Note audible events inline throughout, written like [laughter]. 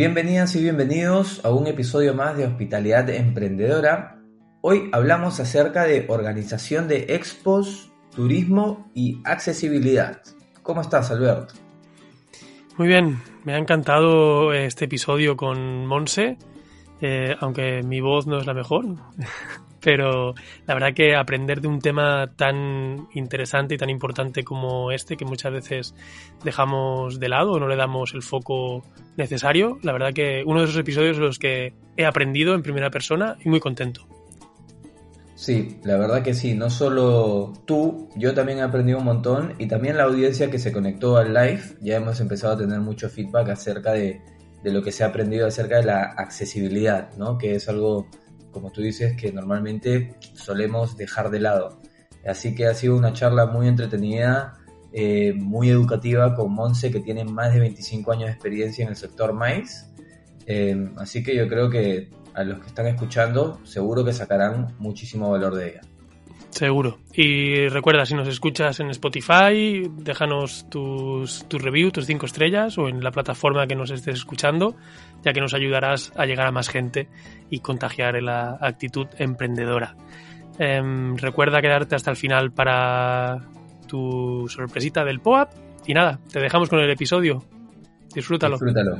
Bienvenidas y bienvenidos a un episodio más de Hospitalidad Emprendedora. Hoy hablamos acerca de organización de expos, turismo y accesibilidad. ¿Cómo estás, Alberto? Muy bien, me ha encantado este episodio con Monse, eh, aunque mi voz no es la mejor, [laughs] pero la verdad que aprender de un tema tan interesante y tan importante como este, que muchas veces dejamos de lado o no le damos el foco necesario, la verdad que uno de esos episodios en los que he aprendido en primera persona y muy contento. Sí, la verdad que sí, no solo tú, yo también he aprendido un montón y también la audiencia que se conectó al live, ya hemos empezado a tener mucho feedback acerca de, de lo que se ha aprendido acerca de la accesibilidad, ¿no? Que es algo, como tú dices, que normalmente solemos dejar de lado. Así que ha sido una charla muy entretenida, eh, muy educativa con Monse, que tiene más de 25 años de experiencia en el sector maíz. Eh, así que yo creo que a los que están escuchando, seguro que sacarán muchísimo valor de ella. Seguro. Y recuerda, si nos escuchas en Spotify, déjanos tus, tu review, tus cinco estrellas o en la plataforma que nos estés escuchando, ya que nos ayudarás a llegar a más gente y contagiar la actitud emprendedora. Em, recuerda quedarte hasta el final para tu sorpresita del POAP. Y nada, te dejamos con el episodio. Disfrútalo. Disfrútalo.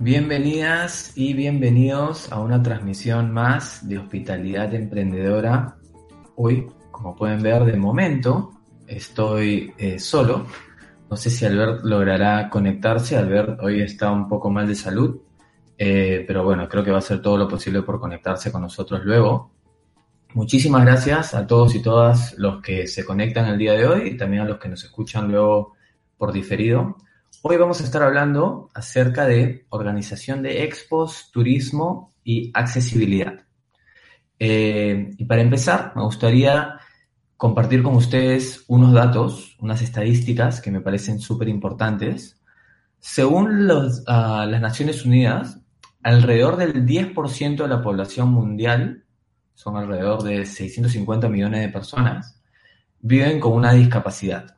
Bienvenidas y bienvenidos a una transmisión más de Hospitalidad Emprendedora. Hoy, como pueden ver, de momento estoy eh, solo. No sé si Albert logrará conectarse. Albert hoy está un poco mal de salud, eh, pero bueno, creo que va a hacer todo lo posible por conectarse con nosotros luego. Muchísimas gracias a todos y todas los que se conectan el día de hoy y también a los que nos escuchan luego por diferido. Hoy vamos a estar hablando acerca de organización de expos, turismo y accesibilidad. Eh, y para empezar, me gustaría compartir con ustedes unos datos, unas estadísticas que me parecen súper importantes. Según uh, las Naciones Unidas, alrededor del 10% de la población mundial, son alrededor de 650 millones de personas, viven con una discapacidad.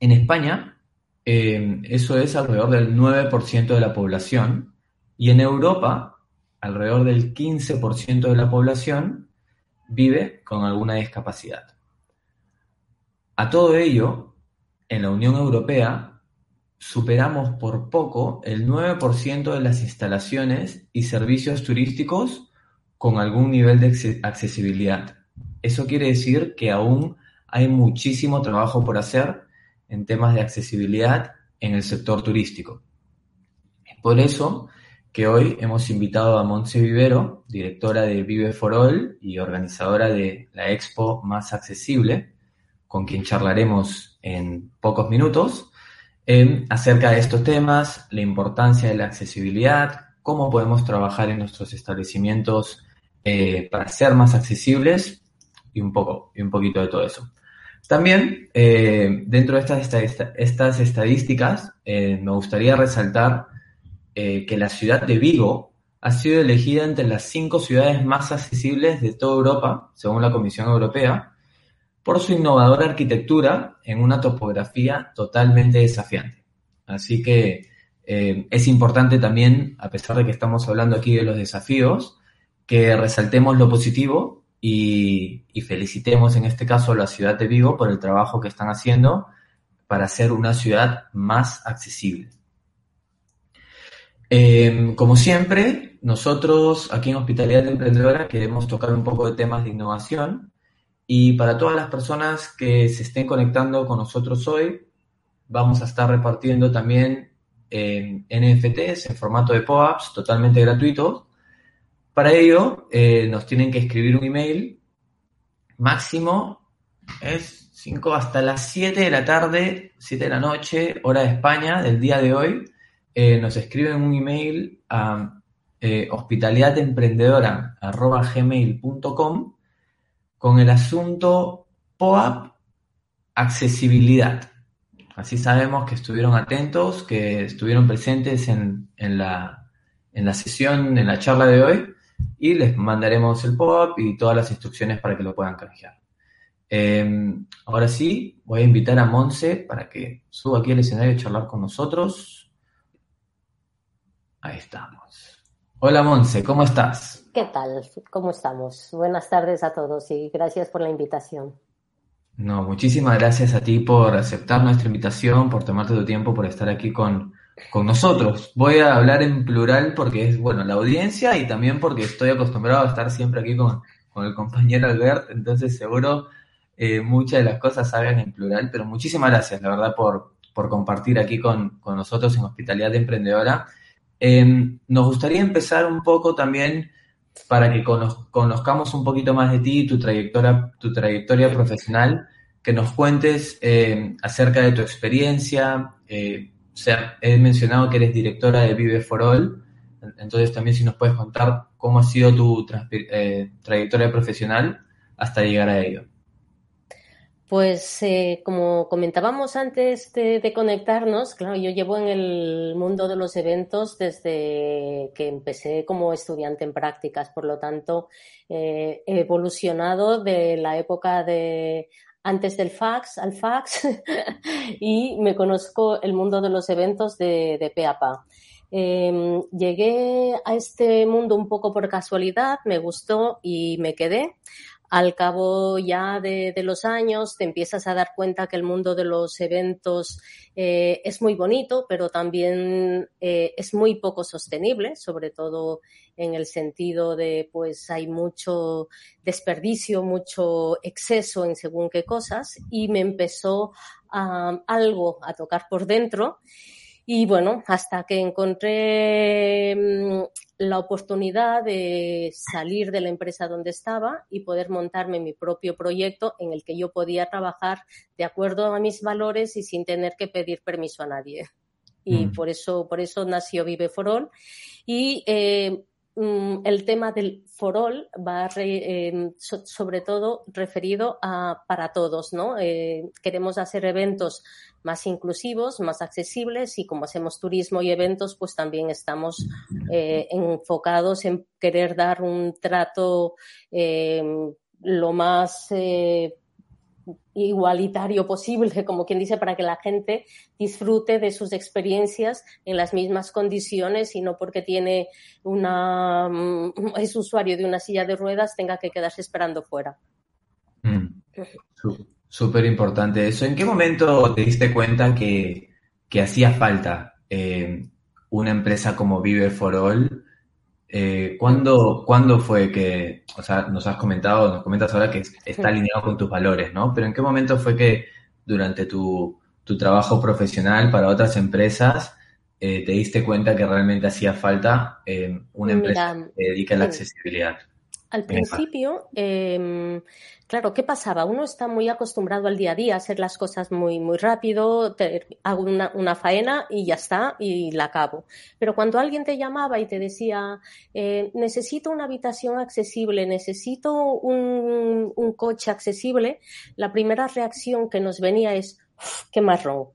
En España, eh, eso es alrededor del 9% de la población. Y en Europa, alrededor del 15% de la población vive con alguna discapacidad. A todo ello, en la Unión Europea, superamos por poco el 9% de las instalaciones y servicios turísticos con algún nivel de accesibilidad. Eso quiere decir que aún hay muchísimo trabajo por hacer en temas de accesibilidad en el sector turístico. Por eso que hoy hemos invitado a Montse Vivero, directora de Vive for All y organizadora de la Expo Más Accesible, con quien charlaremos en pocos minutos, acerca de estos temas, la importancia de la accesibilidad, cómo podemos trabajar en nuestros establecimientos eh, para ser más accesibles y un poco y un poquito de todo eso. También, eh, dentro de estas, estas estadísticas, eh, me gustaría resaltar eh, que la ciudad de Vigo ha sido elegida entre las cinco ciudades más accesibles de toda Europa, según la Comisión Europea, por su innovadora arquitectura en una topografía totalmente desafiante. Así que es importante también, a pesar de que estamos hablando aquí de los desafíos, que resaltemos lo positivo y, felicitemos en este caso a la ciudad de Vigo por el trabajo que están haciendo para ser una ciudad más accesible. Em, como siempre, nosotros aquí en Hospitalidad Emprendedora queremos tocar un poco de temas de innovación y para todas las personas que se estén conectando con nosotros hoy, vamos a estar repartiendo también NFTs en formato de POAPs totalmente gratuitos para ello, eh, nos tienen que escribir un email. Máximo es 5 hasta las 7 de la tarde, 7 de la noche, hora de España, del día de hoy. Eh, nos escriben un email a eh, con el asunto POAP accesibilidad. Así sabemos que estuvieron atentos, que estuvieron presentes en, la, en la sesión, en la charla de hoy, y les mandaremos el POAP y todas las instrucciones para que lo puedan canjear. Em, ahora sí, voy a invitar a Monse para que suba aquí al escenario a charlar con nosotros. Ahí estamos. Hola Monse, ¿cómo estás? ¿Qué tal? ¿Cómo estamos? Buenas tardes a todos y gracias por la invitación. No, muchísimas gracias a ti por aceptar nuestra invitación, por tomarte tu tiempo, por estar aquí con, con nosotros. Voy a hablar en plural porque es, bueno, la audiencia y también porque estoy acostumbrado a estar siempre aquí con, con el compañero Albert, entonces seguro eh, muchas de las cosas salgan en plural, pero muchísimas gracias, la verdad, por, por compartir aquí con, con nosotros en Hospitalidad de Emprendedora. Em, nos gustaría empezar un poco también para que conozcamos un poquito más de ti, tu trayectoria, tu trayectoria profesional, que nos cuentes eh, acerca de tu experiencia. Eh, o he mencionado que eres directora de Vive for All, entonces también si nos puedes contar cómo ha sido tu eh, trayectoria profesional hasta llegar a ello. Pues eh, como comentábamos antes de, conectarnos, claro, yo llevo en el mundo de los eventos desde que empecé como estudiante en prácticas, por lo tanto eh, he evolucionado de la época de antes del fax al fax [laughs] y me conozco el mundo de los eventos de, de pe a pa. Em, llegué a este mundo un poco por casualidad, me gustó y me quedé al cabo ya de, los años te empiezas a dar cuenta que el mundo de los eventos eh, es muy bonito, pero también eh, es muy poco sostenible, sobre todo en el sentido de pues hay mucho desperdicio, mucho exceso en según qué cosas y me empezó algo a tocar por dentro y bueno, hasta que encontré mm, la oportunidad de salir de la empresa donde estaba y poder montarme mi propio proyecto en el que yo podía trabajar de acuerdo a mis valores y sin tener que pedir permiso a nadie. Y mm. por eso, por eso nació Vive for All. Y eh, Mm, el tema del forol va em, sobre todo referido a para todos, ¿no? Eh, queremos hacer eventos más inclusivos, más accesibles y como hacemos turismo y eventos, pues también estamos eh, enfocados en querer dar un trato em, lo más eh, igualitario posible, como quien dice, para que la gente disfrute de sus experiencias en las mismas condiciones y no porque tiene una mm, es usuario de una silla de ruedas tenga que quedarse esperando fuera. Mm. Súper importante eso. ¿En qué momento te diste cuenta que, hacía falta eh, una empresa como Vive for All eh, ¿cuándo, fue que, o sea, nos has comentado, nos comentas ahora que está alineado con tus valores, ¿no? Pero ¿en qué momento fue que durante tu, trabajo profesional para otras empresas eh, te diste cuenta que realmente hacía falta eh, una empresa que se dedique a la accesibilidad? Al principio, eh, claro, ¿qué pasaba? Uno está muy acostumbrado al día a día, a hacer las cosas muy, muy rápido, hago una, una, faena y ya está, y la acabo. Pero cuando alguien te llamaba y te decía, eh, necesito una habitación accesible, necesito un, un coche accesible, la primera reacción que nos venía es, qué marrón,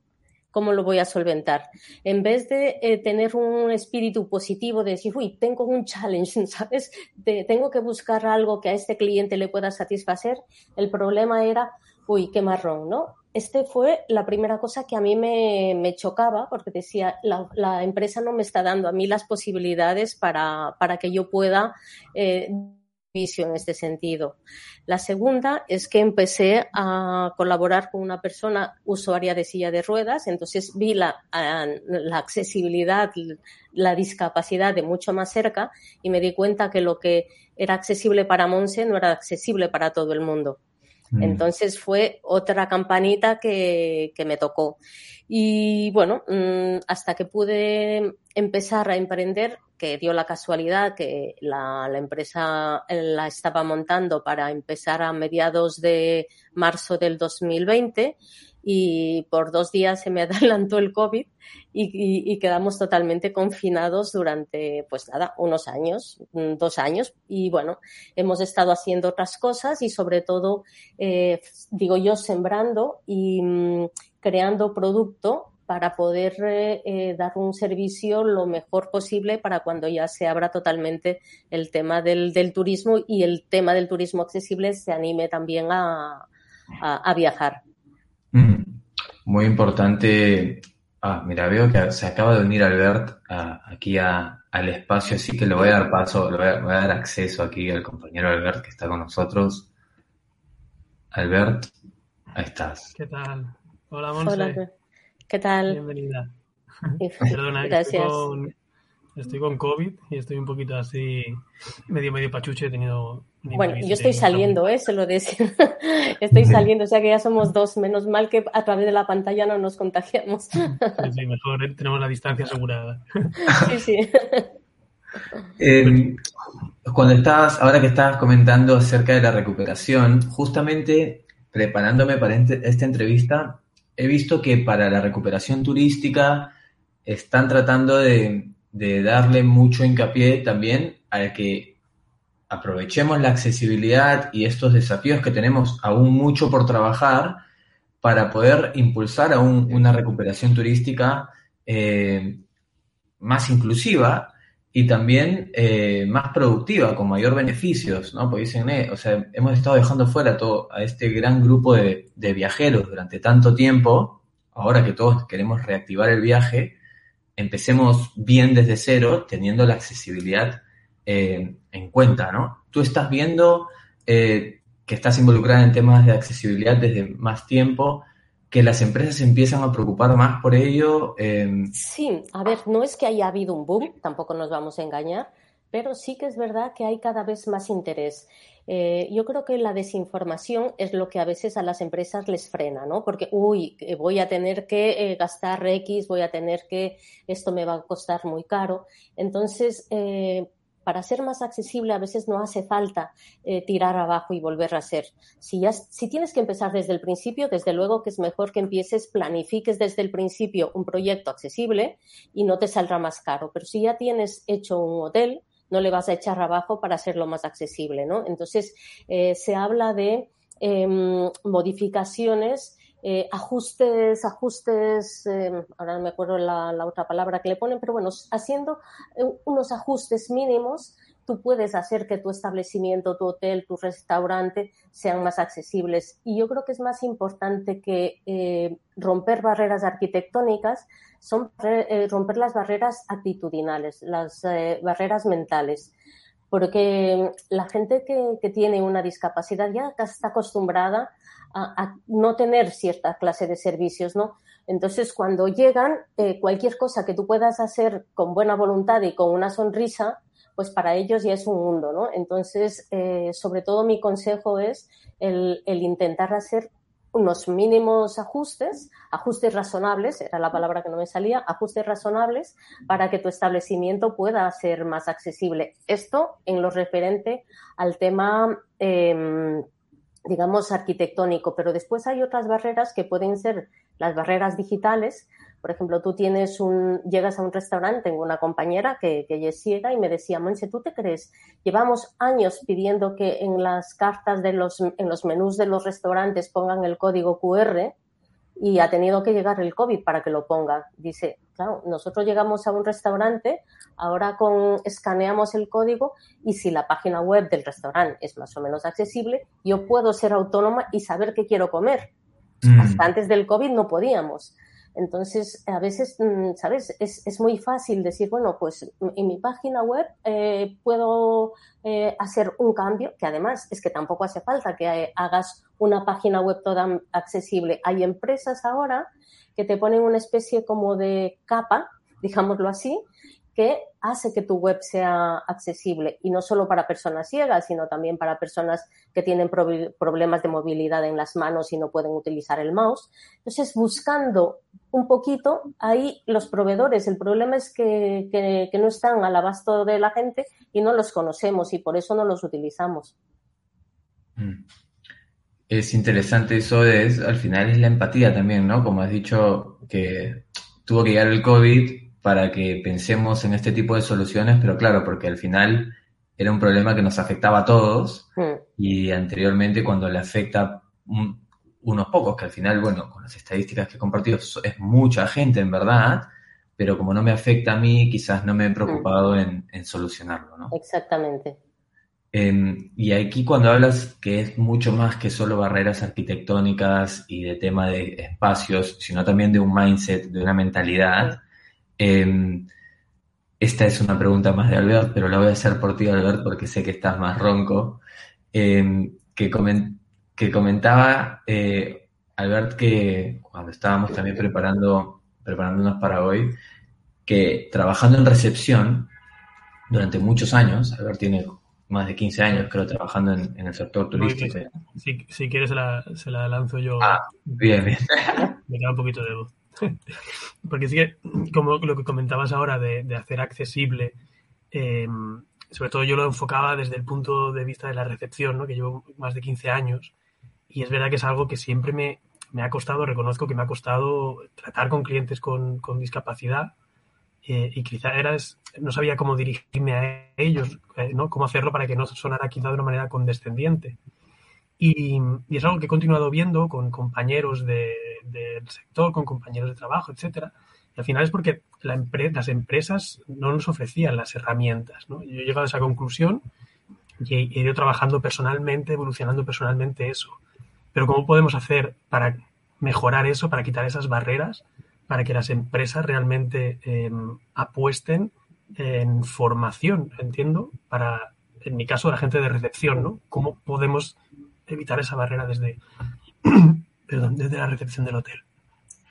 ¿Cómo lo voy a solventar? En vez de eh, tener un espíritu positivo de decir, uy, tengo un challenge, [laughs] ¿sabes? tengo que buscar algo que a este cliente le pueda satisfacer, el problema era, uy, qué marrón, ¿no? Este fue la primera cosa que a mí me, chocaba porque decía, la, empresa no me está dando a mí las posibilidades para, para que yo pueda eh, en este sentido. La segunda es que empecé a colaborar con una persona usuaria de silla de ruedas, entonces vi la, la accesibilidad, la discapacidad de mucho más cerca y me di cuenta que lo que era accesible para Monse no era accesible para todo el mundo. Entonces fue otra campanita que, que me tocó. Y bueno, mm, hasta que pude empezar a emprender, que dio la casualidad que la, la, empresa la estaba montando para empezar a mediados de marzo del 2020 y por dos días se me [laughs] adelantó el COVID y, quedamos totalmente confinados durante, pues nada, unos años, mm, dos años. Y bueno, hemos estado haciendo otras cosas y sobre todo, eh, digo yo, sembrando y mm, creando producto para poder eh, eh, dar un servicio lo mejor posible para cuando ya se abra totalmente el tema del, turismo y el tema del turismo accesible se anime también a viajar. Muy importante. Ah, mira, veo que se acaba de unir Albert aquí a, al espacio, así que le voy a dar paso, le voy a, voy a dar acceso aquí al compañero Albert que está con nosotros. Albert, ahí estás. ¿Qué tal? Hola, Monse. Hola, ¿qué tal? Bienvenida. [laughs] Perdona, Gracias. Estoy con, estoy con COVID y estoy un poquito así, medio, medio pachuche. He tenido. Bueno, yo estoy saliendo, ¿eh? Se lo decía. [laughs] Estoy saliendo, o sea que ya somos dos. Menos mal que a través de la pantalla no nos contagiamos. Sí, sí, mejor eh, tenemos la distancia asegurada. [laughs] Sí, sí. Eh, cuando estabas, ahora que estabas comentando acerca de la recuperación, justamente preparándome para ente- esta entrevista, he visto que para la recuperación turística están tratando de, de darle mucho hincapié también a que aprovechemos la accesibilidad y estos desafíos que tenemos aún mucho por trabajar para poder impulsar aún una recuperación turística eh, más inclusiva y también eh, más productiva, con mayor beneficios, ¿no? Porque dicen, eh, o sea, hemos estado dejando fuera todo, a este gran grupo de, de viajeros durante tanto tiempo, ahora que todos queremos reactivar el viaje, empecemos bien desde cero, teniendo la accesibilidad eh, en cuenta, ¿no? Tú estás viendo eh, que estás involucrada en temas de accesibilidad desde más tiempo, que las empresas empiezan a preocupar más por ello. eh, Sí, a ver, no es que haya habido un boom, tampoco nos vamos a engañar, pero sí que es verdad que hay cada vez más interés. Eh, yo creo que la desinformación es lo que a veces a las empresas les frena, ¿no? Porque, uy, eh, voy a tener que gastar X, voy a tener que, esto me va a costar muy caro. Entonces, eh, para ser más accesible a veces no hace falta eh, tirar abajo y volver a hacer. Si, ya, si tienes que empezar desde el principio, desde luego que es mejor que empieces, planifiques desde el principio un proyecto accesible y no te saldrá más caro. Pero si ya tienes hecho un hotel, no le vas a echar abajo para hacerlo más accesible, ¿no? Entonces, eh, se habla de eh, modificaciones eh, ajustes, ajustes, eh, ahora no me acuerdo la, otra palabra que le ponen, pero bueno, haciendo eh, unos ajustes mínimos, tú puedes hacer que tu establecimiento, tu hotel, tu restaurante sean más accesibles. Y yo creo que es más importante que romper barreras arquitectónicas, son romper las barreras actitudinales, las barreras mentales porque la gente que, tiene una discapacidad ya está acostumbrada a, no tener cierta clase de servicios, ¿no? Entonces, cuando llegan, eh, cualquier cosa que tú puedas hacer con buena voluntad y con una sonrisa, pues para ellos ya es un mundo, ¿no? Entonces, eh, sobre todo mi consejo es el, intentar hacer unos mínimos ajustes, ajustes razonables, era la palabra que no me salía, ajustes razonables para que tu establecimiento pueda ser más accesible. Esto en lo referente al tema, eh, digamos, arquitectónico, pero después hay otras barreras que pueden ser las barreras digitales. Por ejemplo, tú tienes un, llegas a un restaurante, tengo una compañera que, que ella es ciega y me decía, Monse, ¿tú te crees? Llevamos años pidiendo que en las cartas de los, en los menús de los restaurantes pongan el código QR y ha tenido que llegar el COVID para que lo ponga. Dice, claro, nosotros llegamos a un restaurante, ahora con, escaneamos el código y si la página web del restaurante es más o menos accesible, yo puedo ser autónoma y saber qué quiero comer. Mm. Hasta antes del COVID no podíamos. Entonces, a veces, mm, ¿sabes? Es, es, muy fácil decir, bueno, pues en mi página web eh, puedo eh, hacer un cambio, que además es que tampoco hace falta que hagas una página web toda accesible. Hay empresas ahora que te ponen una especie como de capa, digámoslo así, que hace que tu web sea accesible y no solo para personas ciegas, sino también para personas que tienen problemas de movilidad en las manos y no pueden utilizar el mouse. Entonces, buscando un poquito, ahí los proveedores, el problema es que, que no están al abasto de la gente y no los conocemos y por eso no los utilizamos. Mm. Es interesante eso, es, al final es la empatía también, ¿no? Como has dicho, que tuvo que llegar el COVID para que pensemos en este tipo de soluciones, pero claro, porque al final era un problema que nos afectaba a todos mm. y anteriormente cuando le afecta unos pocos, que al final, bueno, con las estadísticas que he compartido es mucha gente en verdad, pero como no me afecta a mí, quizás no me he preocupado mm. en, en, solucionarlo, ¿no? Exactamente. Em, y aquí cuando hablas que es mucho más que solo barreras arquitectónicas y de tema de espacios, sino también de un mindset, de una mentalidad, em, esta es una pregunta más de Albert, pero la voy a hacer por ti, Albert, porque sé que estás más ronco, em, que, que comentaba eh, Albert que cuando estábamos también preparando, preparándonos para hoy, que trabajando en recepción durante muchos años, Albert tiene más de 15 años, creo, trabajando en, el sector turístico. Si, si, quieres, se la, se la, lanzo yo. Ah, bien, bien. [laughs] Me queda un poquito de voz. Porque sí que, como lo que comentabas ahora de, hacer accesible, eh, sobre todo yo lo enfocaba desde el punto de vista de la recepción, ¿no? que llevo más de 15 años, y es verdad que es algo que siempre me, me ha costado, reconozco que me ha costado tratar con clientes con, con discapacidad eh, y quizá era, no sabía cómo dirigirme a ellos, eh, ¿no? Cómo hacerlo para que no sonara quizá de una manera condescendiente. Y, y, es algo que he continuado viendo con compañeros de, del sector, con compañeros de trabajo, etcétera. Y al final es porque la las empresas no nos ofrecían las herramientas. ¿no? Yo he llegado a esa conclusión y he, ido trabajando personalmente, evolucionando personalmente eso. Pero ¿cómo podemos hacer para mejorar eso, para quitar esas barreras para que las empresas realmente em, apuesten en formación, entiendo, para, en mi caso, la gente de recepción, ¿no? ¿Cómo podemos evitar esa barrera desde, [clears throat] perdón, desde la recepción del hotel?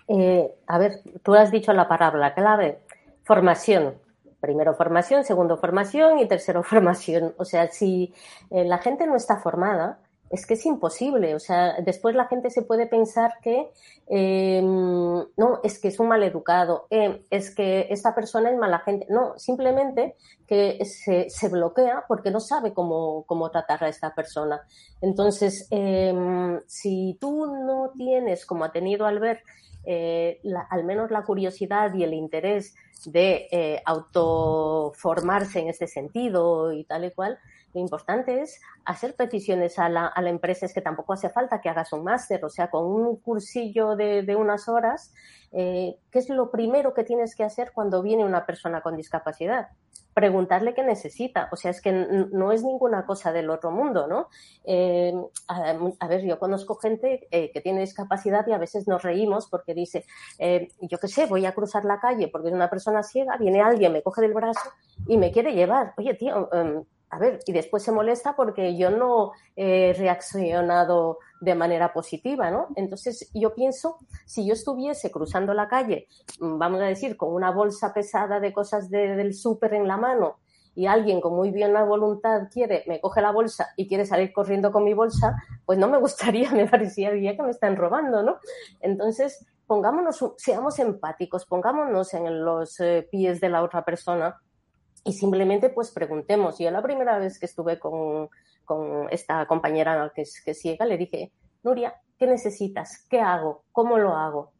Eh, a ver, tú has dicho la palabra clave, formación. Primero formación, segundo formación y tercero [laughs] formación. O sea, si eh, la gente no está formada, es que es imposible. O sea, después la gente se puede pensar que em, no, es que es un mal educado, eh, es que esta persona es mala gente. No, simplemente que se, se bloquea porque no sabe cómo, cómo, tratar a esta persona. Entonces, em, si tú no tienes, como ha tenido Albert, eh, al menos la curiosidad y el interés de eh, autoformarse en ese sentido y tal y cual, lo importante es hacer peticiones a la, a la empresa, es que tampoco hace falta que hagas un máster, o sea, con un cursillo de, de unas horas, eh, ¿qué es lo primero que tienes que hacer cuando viene una persona con discapacidad? preguntarle qué necesita. O sea, es que no es ninguna cosa del otro mundo, ¿no? Eh, a, ver, yo conozco gente eh, que tiene discapacidad y a veces nos reímos porque dice, eh, yo qué sé, voy a cruzar la calle porque es una persona ciega, viene alguien, me coge del brazo y me quiere llevar. Oye, tío, em, a ver, y después se molesta porque yo no he reaccionado de manera positiva, ¿no? Entonces yo pienso, si yo estuviese cruzando la calle, mm, vamos a decir, con una bolsa pesada de cosas del súper en la mano y alguien con muy buena voluntad quiere, me coge la bolsa y quiere salir corriendo con mi bolsa, pues no me gustaría, [laughs] me parecería que me están robando, ¿no? Entonces, pongámonos, seamos empáticos, pongámonos en los eh, pies de la otra persona y simplemente pues preguntemos. Yo la primera vez que estuve con, con esta compañera que es, que ciega, le dije, Nuria, ¿qué necesitas? ¿Qué hago? ¿Cómo lo hago?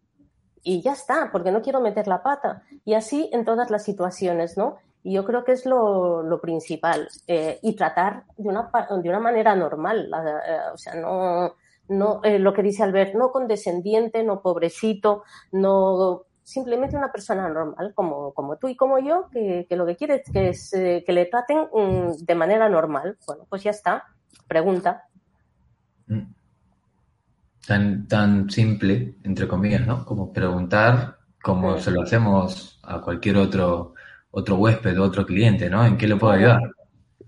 Y ya está, porque no quiero meter la pata. Y así en todas las situaciones, ¿no? Y yo creo que es lo, lo principal. Eh, y tratar de una, de una manera normal. Eh, o sea, no, no eh, lo que dice Albert, no condescendiente, no pobrecito, no simplemente una persona normal, como, como tú y como yo, que, que lo que quiere es que, que le traten mm, de manera normal. Bueno, pues ya está. Pregunta. Mm. Tan, tan simple, entre comillas, ¿no? Como preguntar, como se lo hacemos a cualquier otro, otro huésped o otro cliente, ¿no? ¿En qué le puedo ayudar?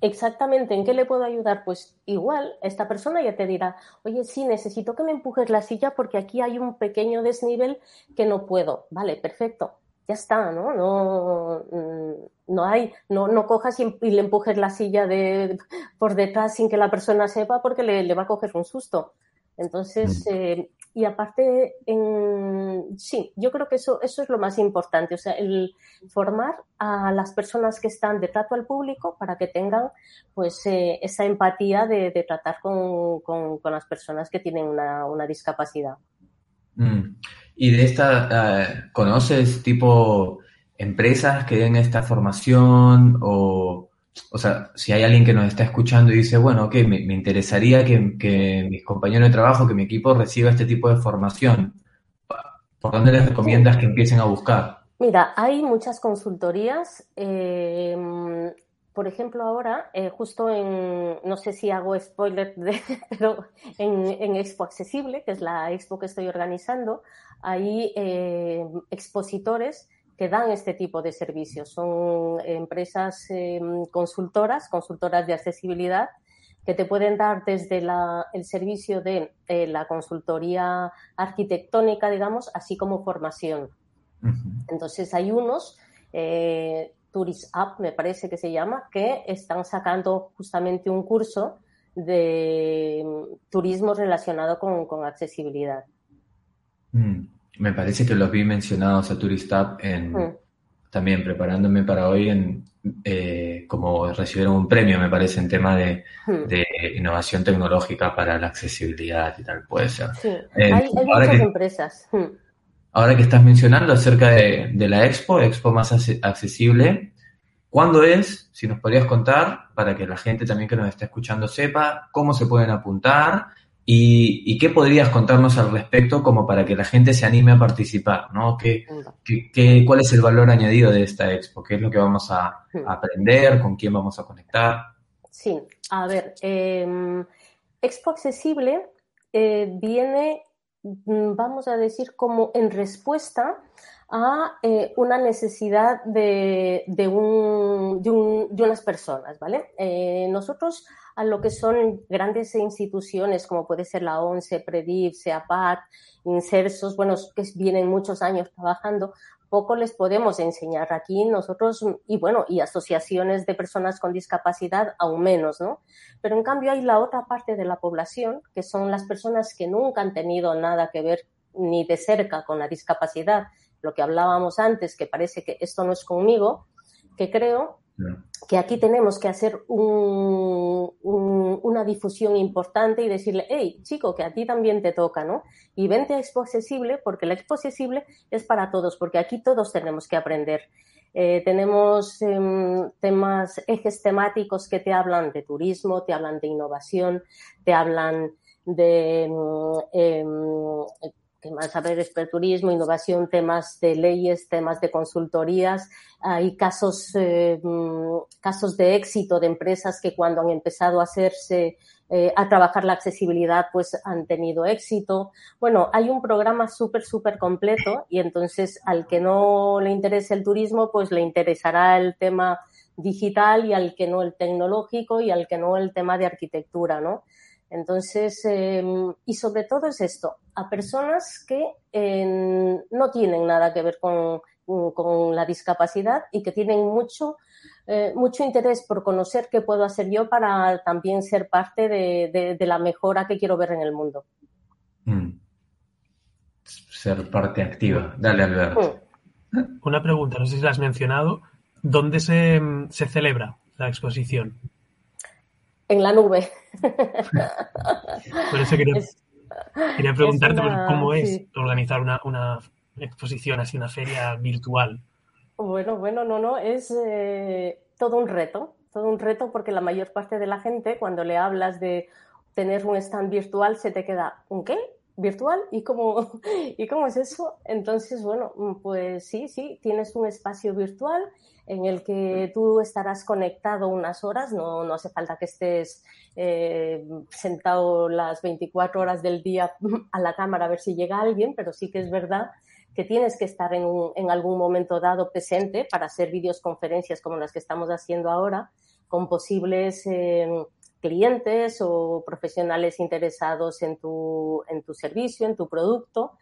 Exactamente, ¿en qué le puedo ayudar? Pues igual, esta persona ya te dirá, oye, sí, necesito que me empujes la silla porque aquí hay un pequeño desnivel que no puedo. Vale, perfecto. ya está, ¿no? No, mm, no hay, no, no cojas y, le empujes la silla de, por detrás sin que la persona sepa porque le, le va a coger un susto. Entonces, mm. eh, y aparte, sí, yo creo que eso, eso es lo más importante, o sea, el formar a las personas que están de trato al público para que tengan pues eh, esa empatía de, de tratar con, con, las personas que tienen una, una discapacidad. Mm. Y de esta, uh, ¿conoces tipo empresas que den esta formación o, o sea, si hay alguien que nos está escuchando y dice, bueno, ok, me, interesaría que, que, mis compañeros de trabajo, que mi equipo reciba este tipo de formación, ¿por dónde les recomiendas que empiecen a buscar? Mira, hay muchas consultorías. Eh, por ejemplo, ahora, eh, justo en, no sé si hago spoiler, de, [laughs] pero en, en, Expo Accesible, que es la expo que estoy organizando, hay eh, expositores que dan este tipo de servicios. Son empresas eh, consultoras, consultoras de accesibilidad, que te pueden dar desde la, el servicio de eh, la consultoría arquitectónica, digamos, así como formación. Uh -huh. Entonces hay unos, eh, Tourist App me parece que se llama, que están sacando justamente un curso de turismo relacionado con, con accesibilidad. Mm. Me parece que los vi mencionados a Turistab en mm. también preparándome para hoy en eh, como recibieron un premio, me parece, en tema de, mm. de, innovación tecnológica para la accesibilidad y tal, puede ser. Sí. Eh, hay, hay muchas que, empresas. Mm. Ahora que estás mencionando acerca de, de, la Expo, Expo más accesible, ¿cuándo es? Si nos podrías contar, para que la gente también que nos está escuchando sepa cómo se pueden apuntar ¿Y, ¿Y, qué podrías contarnos al respecto como para que la gente se anime a participar? ¿no? ¿Qué, qué, qué cuál es el valor añadido de esta expo? ¿Qué es lo que vamos a, a aprender? ¿Con quién vamos a conectar? Sí, a ver, eh, Expo Accesible eh, viene, mm, vamos a decir, como en respuesta a eh, una necesidad de, de, un, de, un, de, unas personas, ¿vale? Eh, nosotros a lo que son grandes instituciones como puede ser la ONCE, PREDIV, SEAPAT, Insersos, bueno, que vienen muchos años trabajando, poco les podemos enseñar aquí nosotros y bueno, y asociaciones de personas con discapacidad aún menos, ¿no? Pero en cambio hay la otra parte de la población, que son las personas que nunca han tenido nada que ver ni de cerca con la discapacidad, lo que hablábamos antes, que parece que esto no es conmigo, que creo que aquí tenemos que hacer un, un, una difusión importante y decirle, hey, chico, que a ti también te toca, ¿no? Y vente a Expo Accesible, porque la Expo Accesible es para todos, porque aquí todos tenemos que aprender. Eh, tenemos eh, temas, ejes temáticos que te hablan de turismo, te hablan de innovación, te hablan de eh, temas saberes de turismo, innovación, temas de leyes, temas de consultorías. Hay casos, eh, casos de éxito de empresas que cuando han empezado a hacerse, eh, a trabajar la accesibilidad, pues han tenido éxito. Bueno, hay un programa súper, súper completo y entonces al que no le interese el turismo, pues le interesará el tema digital y al que no el tecnológico y al que no el tema de arquitectura, ¿no? Entonces, eh, y sobre todo es esto, a personas que eh, no tienen nada que ver con, con, la discapacidad y que tienen mucho, eh, mucho interés por conocer qué puedo hacer yo para también ser parte de, de, de la mejora que quiero ver en el mundo. Mm. Ser parte activa. Dale, Alberto. Mm. Una pregunta, no sé si la has mencionado. ¿Dónde se, se celebra la exposición? En la nube. Por eso quería, es, quería preguntarte es una, cómo es sí. organizar una, una, exposición así, una feria virtual. Bueno, bueno, no, no, es eh, todo un reto, todo un reto porque la mayor parte de la gente cuando le hablas de tener un stand virtual se te queda, ¿un qué? Virtual y cómo, [laughs] y cómo es eso. Entonces, bueno, pues sí, sí, tienes un espacio virtual en el que tú estarás conectado unas horas, no, no hace falta que estés eh, sentado las 24 horas del día [laughs] a la cámara a ver si llega alguien, pero sí que es verdad que tienes que estar en, un, en algún momento dado presente para hacer videoconferencias como las que estamos haciendo ahora con posibles eh, clientes o profesionales interesados en tu, en tu servicio, en tu producto.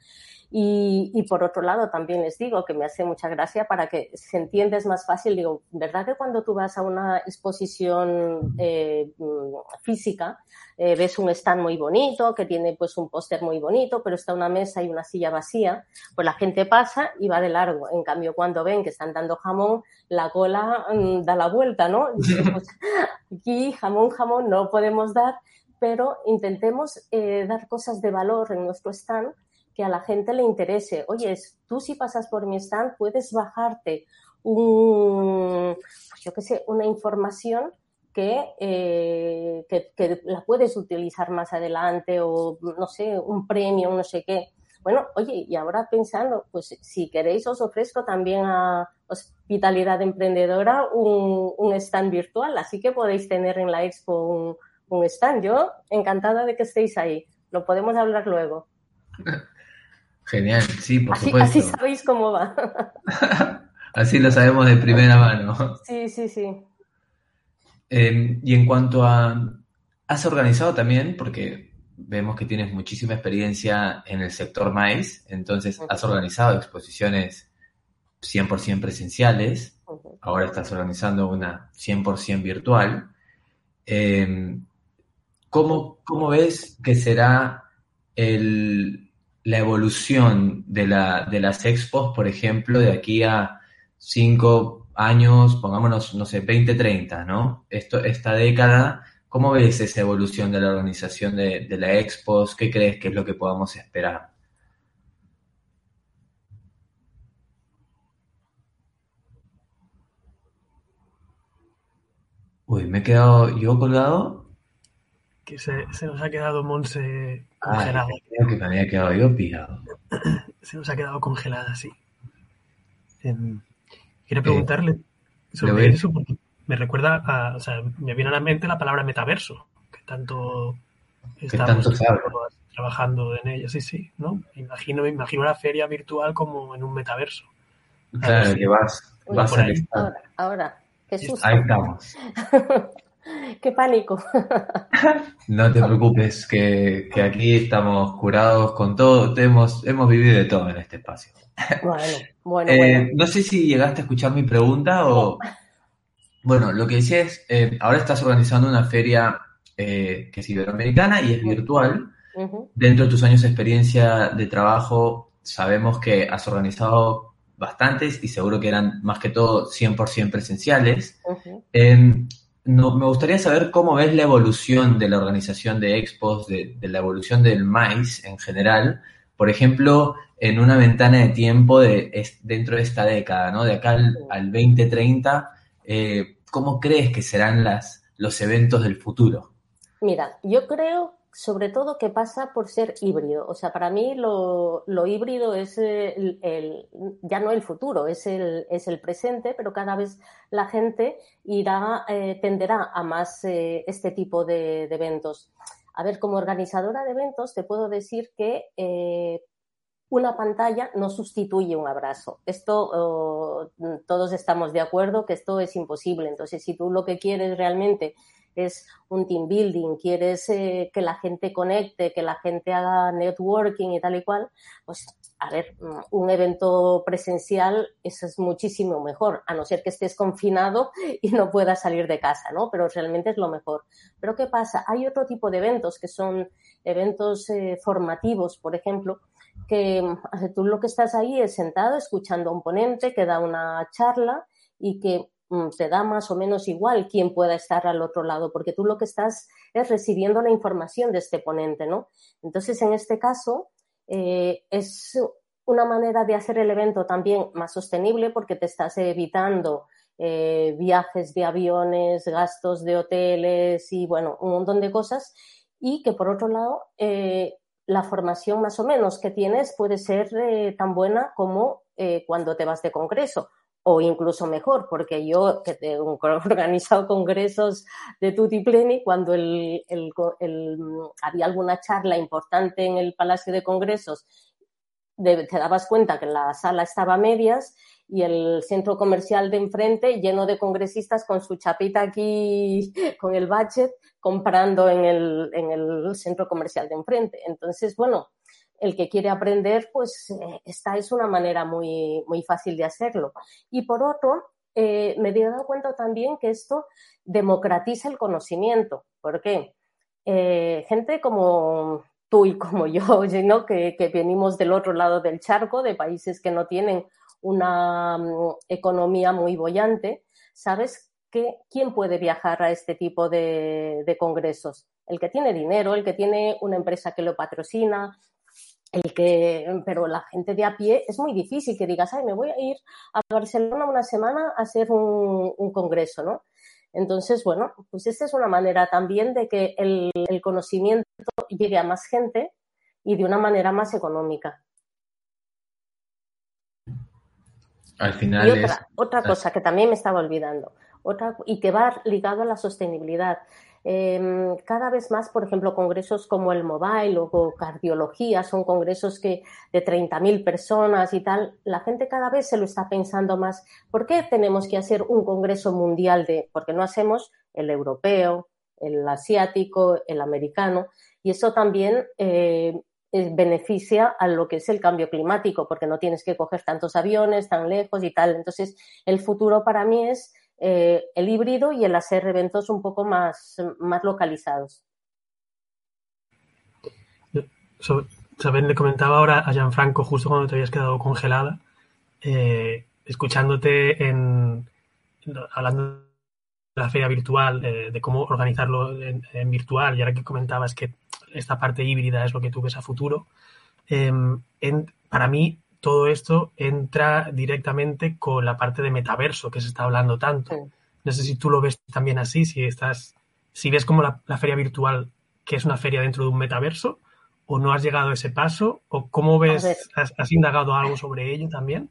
Y, por otro lado, también les digo que me hace mucha gracia para que se entiendes más fácil. Digo, ¿verdad que cuando tú vas a una exposición eh, física, eh, ves un stand muy bonito, que tiene pues un póster muy bonito, pero está una mesa y una silla vacía? Pues la gente pasa y va de largo. En cambio, cuando ven que están dando jamón, la cola mm, da la vuelta, ¿no? Pues, aquí jamón, jamón no podemos dar, pero intentemos eh, dar cosas de valor en nuestro stand que a la gente le interese. Oye, tú si pasas por mi stand puedes bajarte un, yo qué sé, una información eh, que, que, la puedes utilizar más adelante o, no sé, un premio, no sé qué. Bueno, oye, y ahora pensando, pues si queréis os ofrezco también a Hospitalidad Emprendedora un, un stand virtual, así que podéis tener en la expo un, un stand. Yo encantada de que estéis ahí. Lo podemos hablar luego. [laughs] Genial, sí, por así, supuesto. Así sabéis cómo va. [laughs] así lo sabemos de primera mano. Sí, sí, sí. Em, y en cuanto a, has organizado también, porque vemos que tienes muchísima experiencia en el sector maíz, entonces has organizado exposiciones 100% presenciales, ahora estás organizando una 100% virtual. Em, ¿cómo, ¿Cómo ves que será el, la evolución de, la, de las expos, por ejemplo, de aquí a cinco años, pongámonos, no sé, 20, 30, ¿no? Esto, esta década, ¿cómo ves esa evolución de la organización de, de la expos? ¿Qué crees que es lo que podamos esperar? Uy, me he quedado yo colgado que se, nos ha quedado Monse congelada. creo que me había quedado yo pillado. [clears throat] se nos ha quedado congelada, sí. Em, quería preguntarle eh, sobre eso porque me recuerda a, o sea, me viene a la mente la palabra metaverso, que tanto estamos trabajando en ella, sí, sí, ¿no? Me imagino, me imagino la feria virtual como en un metaverso. Claro, que vas, vas a ahora, ahora, qué susto. Ahí estamos. [laughs] Qué pánico. [laughs] No te preocupes, que, aquí estamos curados con todo. Hemos, hemos vivido de todo en este espacio. Bueno, [laughs] bueno, eh, No sé si llegaste a escuchar mi pregunta o... Bueno, lo que decía es, eh, ahora estás organizando una feria eh, que es iberoamericana y es virtual. Dentro de tus años de experiencia de trabajo, sabemos que has organizado bastantes y seguro que eran más que todo 100% presenciales no, me gustaría saber cómo ves la evolución de la organización de expos, de, la evolución del maíz en general, por ejemplo, en una ventana de tiempo de, dentro de esta década, ¿no? De acá al, 2030, eh, ¿cómo crees que serán las, los eventos del futuro? Mira, yo creo sobre todo que pasa por ser híbrido. O sea, para mí lo, híbrido es el, ya no el futuro, es el, es el presente, pero cada vez la gente irá, eh, tenderá a más eh, este tipo de, eventos. A ver, como organizadora de eventos, te puedo decir que eh, una pantalla no sustituye un abrazo. Esto todos estamos de acuerdo que esto es imposible. Entonces, si tú lo que quieres realmente es un team building, quieres eh, que la gente conecte, que la gente haga networking y tal y cual, pues a ver, mm, un evento presencial es muchísimo mejor, a no ser que estés confinado [laughs] y no puedas salir de casa, ¿no? Pero realmente es lo mejor. Pero ¿qué pasa? Hay otro tipo de eventos que son eventos eh, formativos, por ejemplo, que mm, tú lo que estás ahí es sentado escuchando a un ponente que da una charla y que te da más o menos igual quién pueda estar al otro lado, porque tú lo que estás es recibiendo la información de este ponente, ¿no? Entonces, en este caso, eh, es una manera de hacer el evento también más sostenible porque te estás evitando eh, viajes de aviones, gastos de hoteles y, bueno, un montón de cosas. Y que, por otro lado, eh, la formación más o menos que tienes puede ser tan buena como cuando te vas de congreso o incluso mejor, porque yo que he [laughs] organizado congresos de Tutti Pleni, cuando el, el, había alguna charla importante en el Palacio de Congresos, te dabas cuenta que la sala estaba a medias y el centro comercial de enfrente lleno de congresistas con su chapita aquí, [laughs] con el budget, comprando en el, en el centro comercial de enfrente. Entonces, bueno, el que quiere aprender, pues eh, esta es una manera muy, muy fácil de hacerlo. Y por otro, eh, me he dado cuenta también que esto democratiza el conocimiento. ¿Por qué? Eh, gente como tú y como yo, [laughs] ¿no? que, que venimos del otro lado del charco, de países que no tienen una mm, economía muy bollante, ¿sabes que, quién puede viajar a este tipo de, de, congresos? El que tiene dinero, el que tiene una empresa que lo patrocina, el que, pero la gente de a pie es muy difícil que digas, ay, me voy a ir a Barcelona una semana a hacer un, un congreso, ¿no? Entonces, bueno, pues esta es una manera también de que el, el conocimiento llegue a más gente y de una manera más económica. Al final y otra, es... otra cosa que también me estaba olvidando, otra, y que va ligado a la sostenibilidad. Eh, cada vez más, por ejemplo, congresos como el Mobile o cardiología, son congresos que de 30.000 personas y tal, la gente cada vez se lo está pensando más. ¿Por qué tenemos que hacer un congreso mundial de, porque no hacemos el europeo, el asiático, el americano? Y eso también eh, beneficia a lo que es el cambio climático, porque no tienes que coger tantos aviones tan lejos y tal. Entonces, el futuro para mí es eh, el híbrido y el hacer eventos un poco más, más localizados. So, Saben, le comentaba ahora a Gianfranco justo cuando te habías quedado congelada, eh, escuchándote en, hablando de la feria virtual, eh, de cómo organizarlo en, en, virtual, y ahora que comentabas que esta parte híbrida es lo que tú ves a futuro, eh, en, para mí todo esto entra directamente con la parte de metaverso que se está hablando tanto. Sí. No sé si tú lo ves también así, si estás, si ves como la, la, feria virtual que es una feria dentro de un metaverso, o no has llegado a ese paso, o cómo ves, has, has, indagado algo sobre ello también.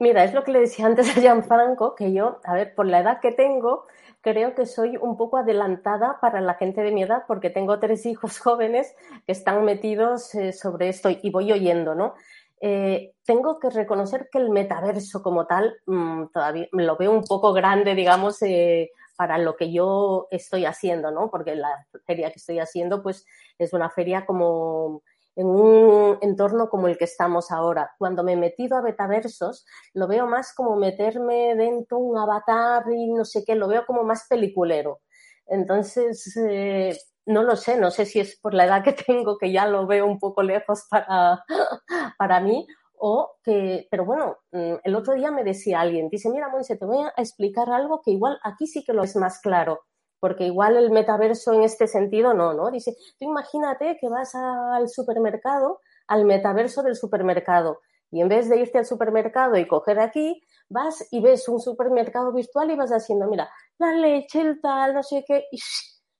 Mira, es lo que le decía antes a Gianfranco, que yo, a ver, por la edad que tengo, creo que soy un poco adelantada para la gente de mi edad, porque tengo tres hijos jóvenes que están metidos eh, sobre esto y voy oyendo, ¿no? Eh, tengo que reconocer que el metaverso como tal mmm, todavía lo veo un poco grande, digamos, eh, para lo que yo estoy haciendo, ¿no? Porque la feria que estoy haciendo, pues, es una feria como en un entorno como el que estamos ahora. Cuando me he metido a metaversos, lo veo más como meterme dentro un avatar y no sé qué, lo veo como más peliculero. Entonces, eh, no lo sé, no sé si es por la edad que [laughs] tengo, que ya lo veo un poco lejos para, [laughs] para mí, o que, pero bueno, mm, el otro día me decía alguien, dice, mira, Monse, te voy a explicar algo que igual aquí sí que lo es más claro, porque igual el metaverso en este sentido no, ¿no? Dice, tú imagínate que vas al supermercado, al metaverso del supermercado, y en vez de irte al supermercado y coger aquí, vas y ves un supermercado virtual y vas haciendo, mira, la leche, el tal, no sé qué, y,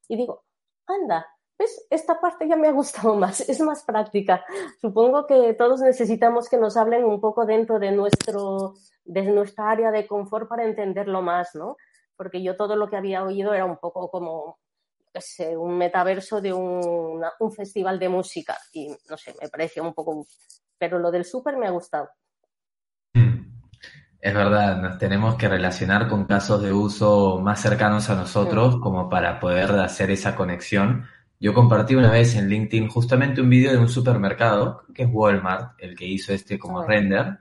y digo, anda, ¿ves? Esta parte ya me ha gustado más, [laughs] es más práctica. Supongo que todos necesitamos que nos hablen un poco dentro de, nuestro, de nuestra área de confort para entenderlo más, ¿no? Porque yo todo lo que había oído era un poco como, no sé, un metaverso de un, un festival de música y, no sé, me parecía un poco... Pero lo del súper me ha gustado. Es verdad, nos tenemos que relacionar con casos de uso más cercanos a nosotros sí. como para poder hacer esa conexión. Yo compartí una vez en LinkedIn justamente un video de un supermercado, que es Walmart, el que hizo este como sí. render.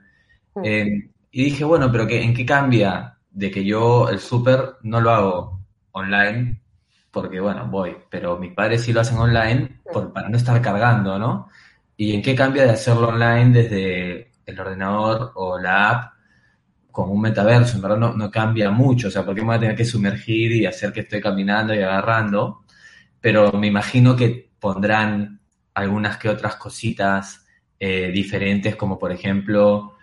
Eh, y dije, bueno, pero ¿en qué cambia de que yo el super no lo hago online? Porque, bueno, voy, pero mis padres sí lo hacen online por, para no estar cargando, ¿no? ¿Y en qué cambia de hacerlo online desde el ordenador o la app? Como un metaverso, en verdad no, no, cambia mucho, o sea, porque me voy a tener que sumergir y hacer que estoy caminando y agarrando, pero me imagino que pondrán algunas que otras cositas eh, diferentes, como por ejemplo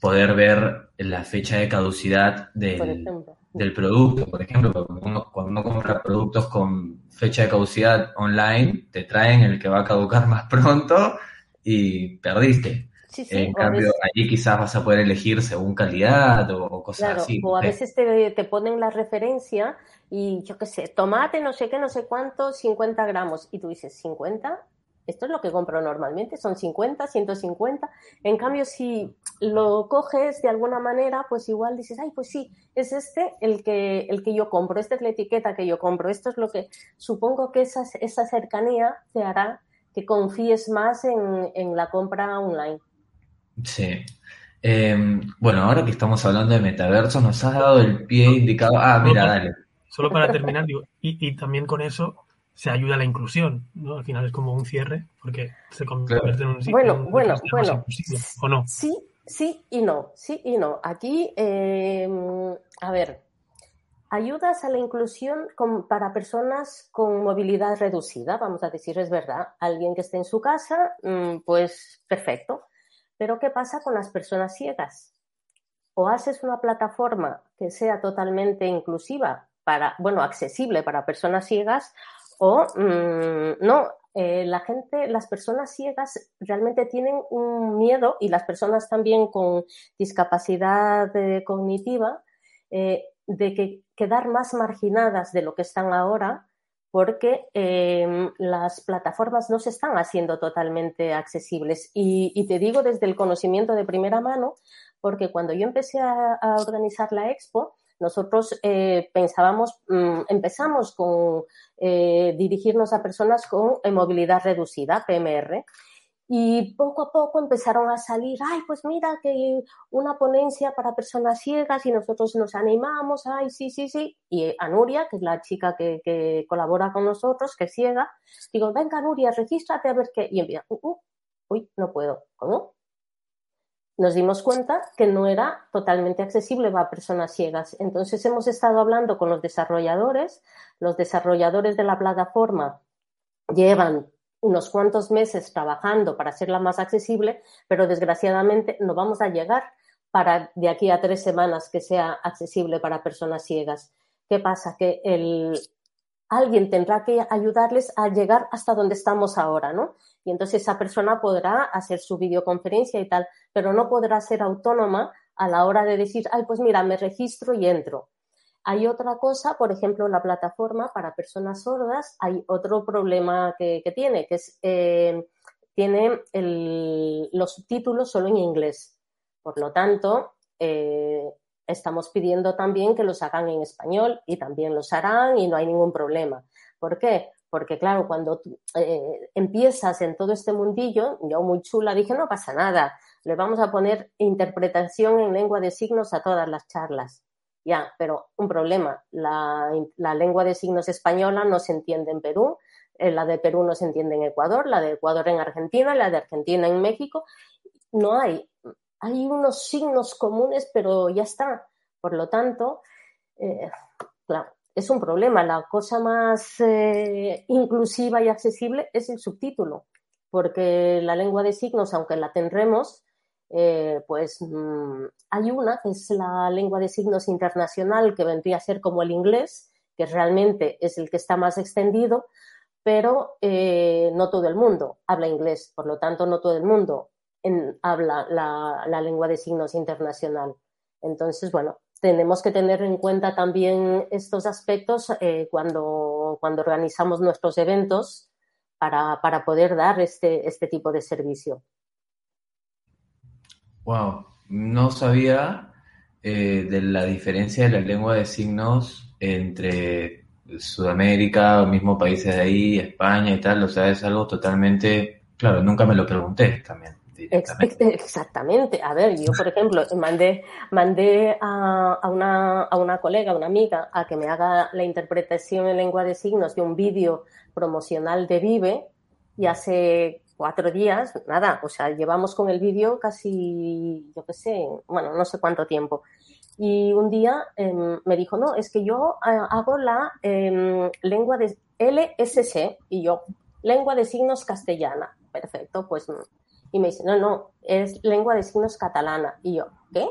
poder ver la fecha de caducidad del, del producto, por ejemplo, cuando uno, cuando uno compra productos con fecha de caducidad online, te traen el que va a caducar [laughs] más pronto y perdiste. Sí, sí, en cambio, veces, allí quizás vas a poder elegir según calidad o, o cosas claro, así. O a veces te, te, ponen la referencia y yo qué sé, tomate, no sé qué, no sé cuánto, 50 gramos. Y tú dices, ¿50? Esto es lo que compro normalmente, son 50, 150. En cambio, si lo coges de alguna manera, pues igual dices, ay, pues sí, es este el que, el que yo compro, esta es la etiqueta que yo compro, esto es lo que supongo que esa, esa cercanía te hará que confíes más en, en la compra online. Sí. Eh, bueno, ahora que estamos hablando de metaverso, nos has dado el pie indicado. Ah, mira, dale. Solo para terminar, digo, y, y también con eso se ayuda a la inclusión, ¿no? Al final es como un cierre, porque se convierte en un sitio Bueno, un bueno, bueno. ¿o no? Sí, sí y no, sí y no. Aquí, eh, a ver, ayudas a la inclusión con- para personas con movilidad reducida, vamos a decir, es verdad. Alguien que esté en su casa, mm, pues perfecto. Pero ¿qué pasa con las personas ciegas? O haces una plataforma que sea totalmente inclusiva para, bueno, accesible para personas ciegas, o mm, no, eh, la gente, las personas ciegas realmente tienen un miedo y las personas también con discapacidad eh, cognitiva eh, de que quedar más marginadas de lo que están ahora porque eh, las plataformas no se están haciendo totalmente accesibles. Y, y te digo desde el conocimiento de primera mano, porque cuando yo empecé a, a organizar la expo, nosotros eh, pensábamos, mm, empezamos con eh, dirigirnos a personas con eh, movilidad reducida, PMR, y poco a poco empezaron a salir, ay, pues mira que una ponencia para personas ciegas y nosotros nos animamos, ay, sí, sí, sí. Y a Nuria, que es la chica que, colabora con nosotros, que es ciega, digo, venga Nuria, regístrate a ver qué. Y empieza, uh, uh, uy, no puedo. ¿Cómo? Nos dimos cuenta que no era totalmente accesible para personas ciegas. Entonces hemos estado hablando con los desarrolladores. Los desarrolladores de la plataforma llevan unos cuantos meses trabajando para hacerla más accesible, pero desgraciadamente no vamos a llegar para de aquí a tres semanas que sea accesible para personas ciegas. ¿Qué pasa? Que el, alguien tendrá que ayudarles a llegar hasta donde estamos ahora, ¿no? Y entonces esa persona podrá hacer su videoconferencia y tal, pero no podrá ser autónoma a la hora de decir, ay, pues mira, me registro y entro. Hay otra cosa, por ejemplo, la plataforma para personas sordas, hay otro problema que, tiene, que es, eh, tiene los subtítulos solo en inglés. Por lo tanto, eh, estamos pidiendo también que los hagan en español y también los harán y no hay ningún problema. ¿Por qué? Porque claro, cuando eh, empiezas en todo este mundillo, yo muy chula dije, no pasa nada, le vamos a poner interpretación en lengua de signos a todas las charlas. Ya, pero un problema, la, la, lengua de signos española no se entiende en Perú, eh, la de Perú no se entiende en Ecuador, la de Ecuador en Argentina, la de Argentina en México. No hay, hay unos signos comunes, pero ya está. Por lo tanto, eh, claro, es un problema. La cosa más eh, inclusiva y accesible es el subtítulo, porque la lengua de signos, aunque la tendremos, eh, pues mmm, hay una que es la lengua de signos internacional que vendría a ser como el inglés, que realmente es el que está más extendido, pero eh, no todo el mundo habla inglés, por lo tanto no todo el mundo habla la, la, lengua de signos internacional. Entonces, bueno, tenemos que tener en cuenta también estos aspectos eh, cuando, cuando organizamos nuestros eventos para, para poder dar este, este tipo de servicio. Wow, no sabía eh, de la diferencia de la lengua de signos entre Sudamérica, mismo países de ahí, España y tal, o sea, es algo totalmente, claro, nunca me lo pregunté también. Exactamente. A ver, yo, por ejemplo, mandé, mandé a, a, una, a una colega, a una amiga, a que me haga la interpretación en lengua de signos de un vídeo promocional de Vive y hace cuatro días, nada, o sea, llevamos con el vídeo casi, yo qué sé, bueno, no sé cuánto tiempo. Y un día eh, me dijo, no, es que yo eh, hago la eh, lengua de LSC y yo, lengua de signos castellana. Perfecto, pues. Y me dice, no, no, es lengua de signos catalana. Y yo, ¿qué?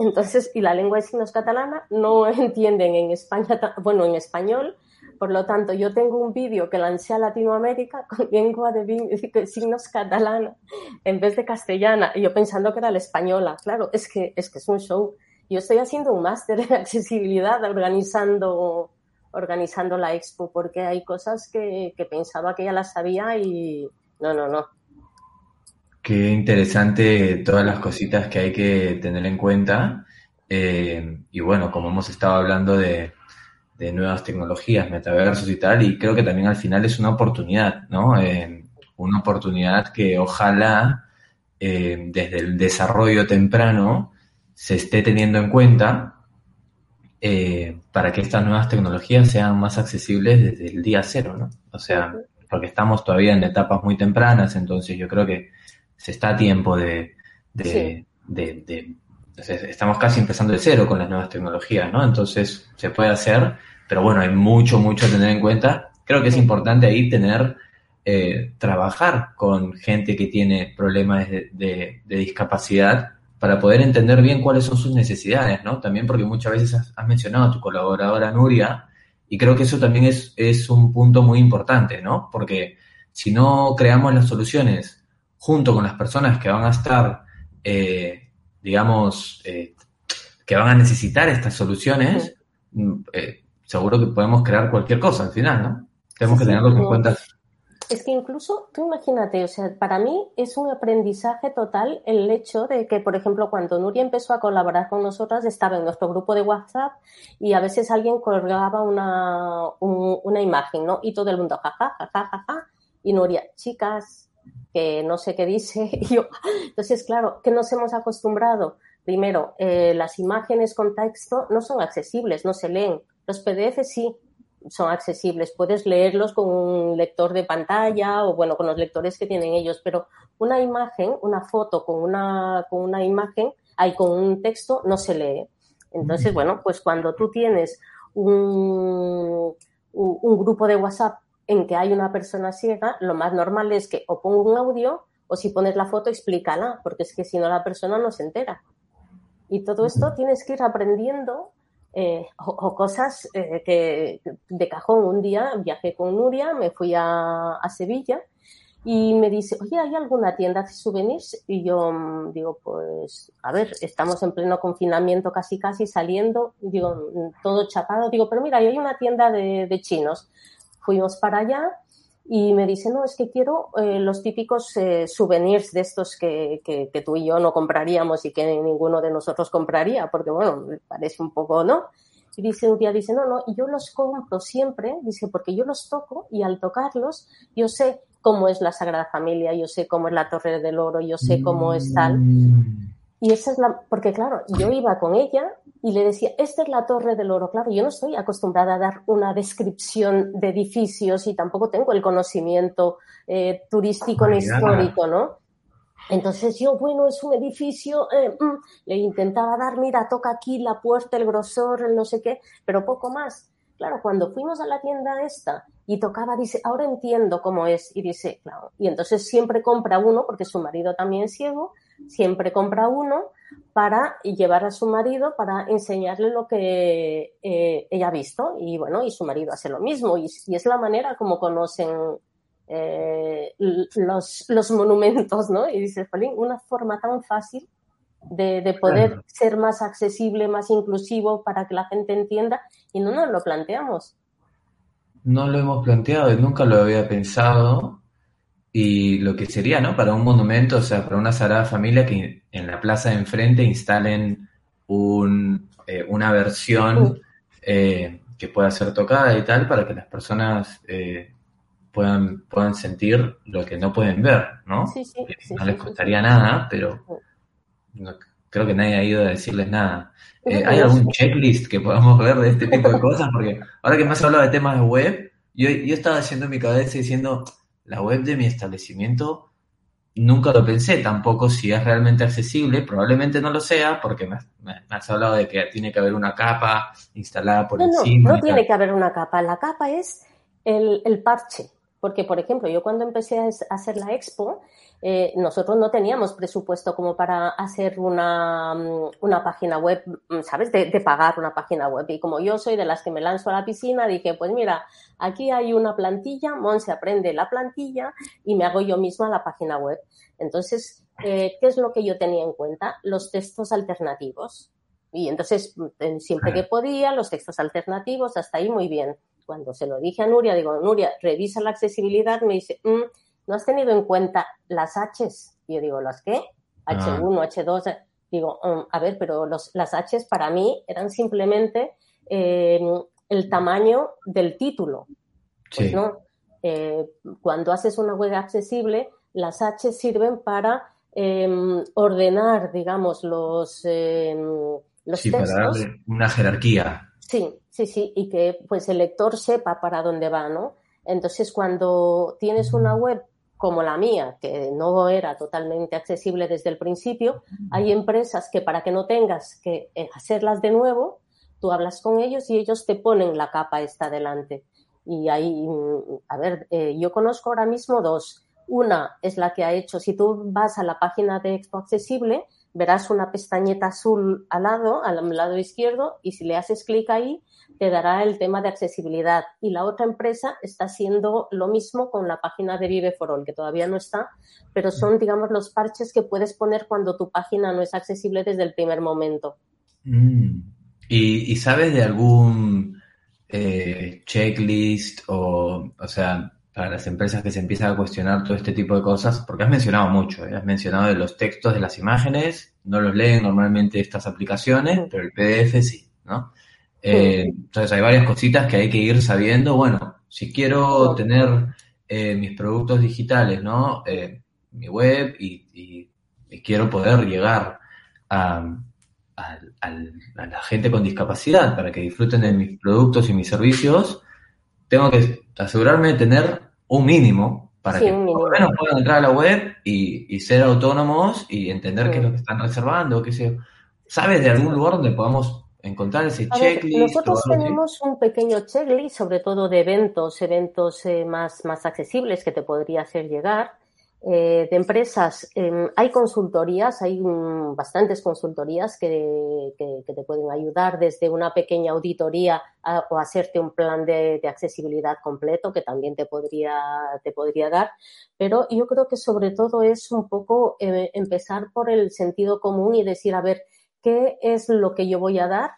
Entonces, y la lengua de signos catalana no [laughs] entienden en España, bueno, en español, por lo tanto, yo tengo un vídeo que lancé a Latinoamérica [laughs] con lengua de signos catalana en vez de castellana, y yo pensando que era la española. Claro, es que es, que es un show. Yo estoy haciendo un máster [laughs] en accesibilidad organizando, organizando la expo, porque hay cosas que, que pensaba que ya las sabía y no, no, no. Qué interesante todas las cositas que hay que tener en cuenta. Eh, y bueno, como hemos estado hablando de, de nuevas tecnologías, metaversos y tal, y creo que también al final es una oportunidad, ¿no? Eh, una oportunidad que ojalá eh, desde el desarrollo temprano se esté teniendo en cuenta eh, para que estas nuevas tecnologías sean más accesibles desde el día cero, ¿no? O sea, porque estamos todavía en etapas muy tempranas, entonces yo creo que se está a tiempo de, de, de, estamos casi empezando de cero con las nuevas tecnologías, ¿no? Entonces se puede hacer, pero bueno, hay mucho, mucho a tener en cuenta. Creo que es importante ahí tener, eh, trabajar con gente que tiene problemas de, discapacidad para poder entender bien cuáles son sus necesidades, ¿no? También porque muchas veces has, mencionado a tu colaboradora Nuria, y creo que eso también es, es un punto muy importante, ¿no? Porque si no creamos las soluciones junto con las personas que van a estar, eh, digamos, eh, que van a necesitar estas soluciones, mm, eh, seguro que podemos crear cualquier cosa al final, ¿no? Tenemos que tenerlo en cuenta. Es que incluso, tú imagínate, o sea, para mí es un aprendizaje total el hecho de que, por ejemplo, cuando Nuria empezó a colaborar con nosotras, estaba en nuestro grupo de WhatsApp y a veces alguien colgaba una, una imagen, ¿no? Y todo el mundo, jaja, jaja, jaja, y Nuria, chicas, que no sé qué dice. [laughs] yo, entonces, claro, ¿qué nos hemos acostumbrado? Primero, eh, las imágenes con texto no son accesibles, no se leen. Los PDF sí son accesibles, puedes leerlos con un lector de pantalla o bueno, con los lectores que tienen ellos, pero una imagen, una foto con una, con una imagen, hay con un texto, no se lee. Entonces, bueno, pues cuando tú tienes un, un grupo de WhatsApp en que hay una persona ciega, lo más normal es que o ponga un audio o si pones la foto, explícala, porque es que si no la persona no se entera. Y todo esto tienes que ir aprendiendo eh, o, cosas eh, que de cajón. Un día viajé con Nuria, me fui a, a, Sevilla y me dice, oye, ¿hay alguna tienda de souvenirs? Y yo mm, digo, pues, a ver, estamos en pleno confinamiento casi casi saliendo, digo, mm, todo chapado, digo, pero mira, hay una tienda de, de chinos fuimos para allá y me dice, no, es que quiero eh, los típicos eh, souvenirs de estos que, que, tú y yo no compraríamos y que ninguno de nosotros compraría, porque bueno, me parece un poco, ¿no? Y dice un día, dice, no, no, yo los compro siempre, dice, porque yo los toco y al tocarlos yo sé cómo es la Sagrada Familia, yo sé cómo es la Torre del Oro, yo sé cómo es tal. Mm. Y esa es la, porque claro, yo iba con ella y le decía, esta es la Torre del Oro. Claro, yo no estoy acostumbrada a dar una descripción de edificios y tampoco tengo el conocimiento eh, turístico ni histórico, ¿no? Entonces yo, bueno, es un edificio, eh, mm, le intentaba dar, mira, toca aquí la puerta, el grosor, el no sé qué, pero poco más. Claro, cuando fuimos a la tienda esta y tocaba, dice, ahora entiendo cómo es. Y dice, claro, y entonces siempre compra uno, porque su marido también es ciego, siempre compra uno para llevar a su marido para enseñarle lo que eh, ella ha visto. Y bueno, y su marido hace lo mismo. Y, es la manera como conocen eh, los, los, monumentos, ¿no? Y dice, Jolín, una forma tan fácil de, poder ser más accesible, más inclusivo para que la gente entienda y no nos lo planteamos. No lo hemos planteado y nunca lo había pensado y lo que sería, ¿no? Para un monumento, o sea, para una sagrada familia que en la plaza de enfrente instalen un, eh, una versión eh, que pueda ser tocada y tal, para que las personas eh, puedan, puedan sentir lo que no pueden ver, ¿no? Sí, sí, no les costaría nada, pero creo que nadie ha ido a decirles nada. ¿Hay algún checklist que podamos ver de este tipo de cosas? Porque ahora que me has hablado de temas de web, yo, yo estaba haciendo mi cabeza diciendo la web de mi establecimiento nunca lo pensé tampoco si es realmente accesible, probablemente no lo sea porque me, has hablado de que tiene que haber una capa instalada por encima. No, no tiene que haber una capa, la capa es el, el parche, porque por ejemplo yo cuando empecé a hacer la expo, eh, nosotros no teníamos presupuesto como para hacer una, mm, una página web, mm, ¿sabes? De, pagar una página web. Y como yo soy de las que me lanzo a la piscina, dije, pues mira, aquí hay una plantilla, Monse aprende la plantilla y me hago yo misma la página web. Entonces, eh, ¿qué es lo que yo tenía en cuenta? Los textos alternativos. Y entonces, mm, siempre que podía, los textos alternativos, hasta ahí muy bien. Cuando se lo dije a Nuria, digo, Nuria, revisa la accesibilidad, me dice, ¿no has tenido en cuenta las Hs? Y yo digo, ¿las qué? H1, ah. H2. Digo, mm, a ver, pero los, las Hs para mí eran simplemente em, el tamaño del título. Pues no. Eh, cuando haces una web accesible, las H sirven para em, ordenar, digamos, los, em, los sí, textos. para darle una jerarquía. Sí, sí, sí, y que pues el lector sepa para dónde va, ¿no? Entonces, cuando tienes una web como la mía, que no era totalmente accesible desde el principio, hay empresas que para que no tengas que eh, hacerlas de nuevo, tú hablas con ellos y ellos te ponen la capa esta delante. Y ahí, mm, a ver, eh, yo conozco ahora mismo dos. Una es la que ha hecho, si tú vas a la página de Expo Accesible, verás una pestañeta azul al lado, al lado izquierdo, y si le haces clic ahí, te dará el tema de accesibilidad. Y la otra empresa está haciendo lo mismo con la página de Vive for All, que todavía no está, pero son, digamos, los parches que puedes poner cuando tu página no es accesible desde el primer momento. Mm. ¿Y, y sabes de algún eh, checklist o, o sea, para las empresas que se empiezan a cuestionar todo este tipo de cosas? Porque has mencionado mucho, ¿eh? has mencionado de los textos de las imágenes, no los leen normalmente estas aplicaciones, pero el PDF sí, ¿no? Eh, entonces hay varias cositas que hay que ir sabiendo. Bueno, si quiero tener eh, mis productos digitales, ¿no? Eh, mi web y, y- y quiero poder llegar a, a- al- a la gente con discapacidad para que disfruten de mis productos y mis servicios, tengo que asegurarme de tener un mínimo para Sí, que por lo menos puedan entrar a la web y, y ser autónomos y entender qué es lo que están reservando, qué sé. ¿Sabes de algún lugar donde podamos encontrar ese A ver, checklist? nosotros tenemos un pequeño checklist, sobre todo de eventos, eventos eh, más, más accesibles que te podría hacer llegar. Eh, de empresas, eh, hay consultorías, hay bastantes consultorías que, que- que te pueden ayudar desde una pequeña auditoría a- o hacerte un plan de, de accesibilidad completo que también te podría, te podría dar. Pero yo creo que sobre todo es un poco eh, empezar por el sentido común y decir, a ver, ¿qué es lo que yo voy a dar?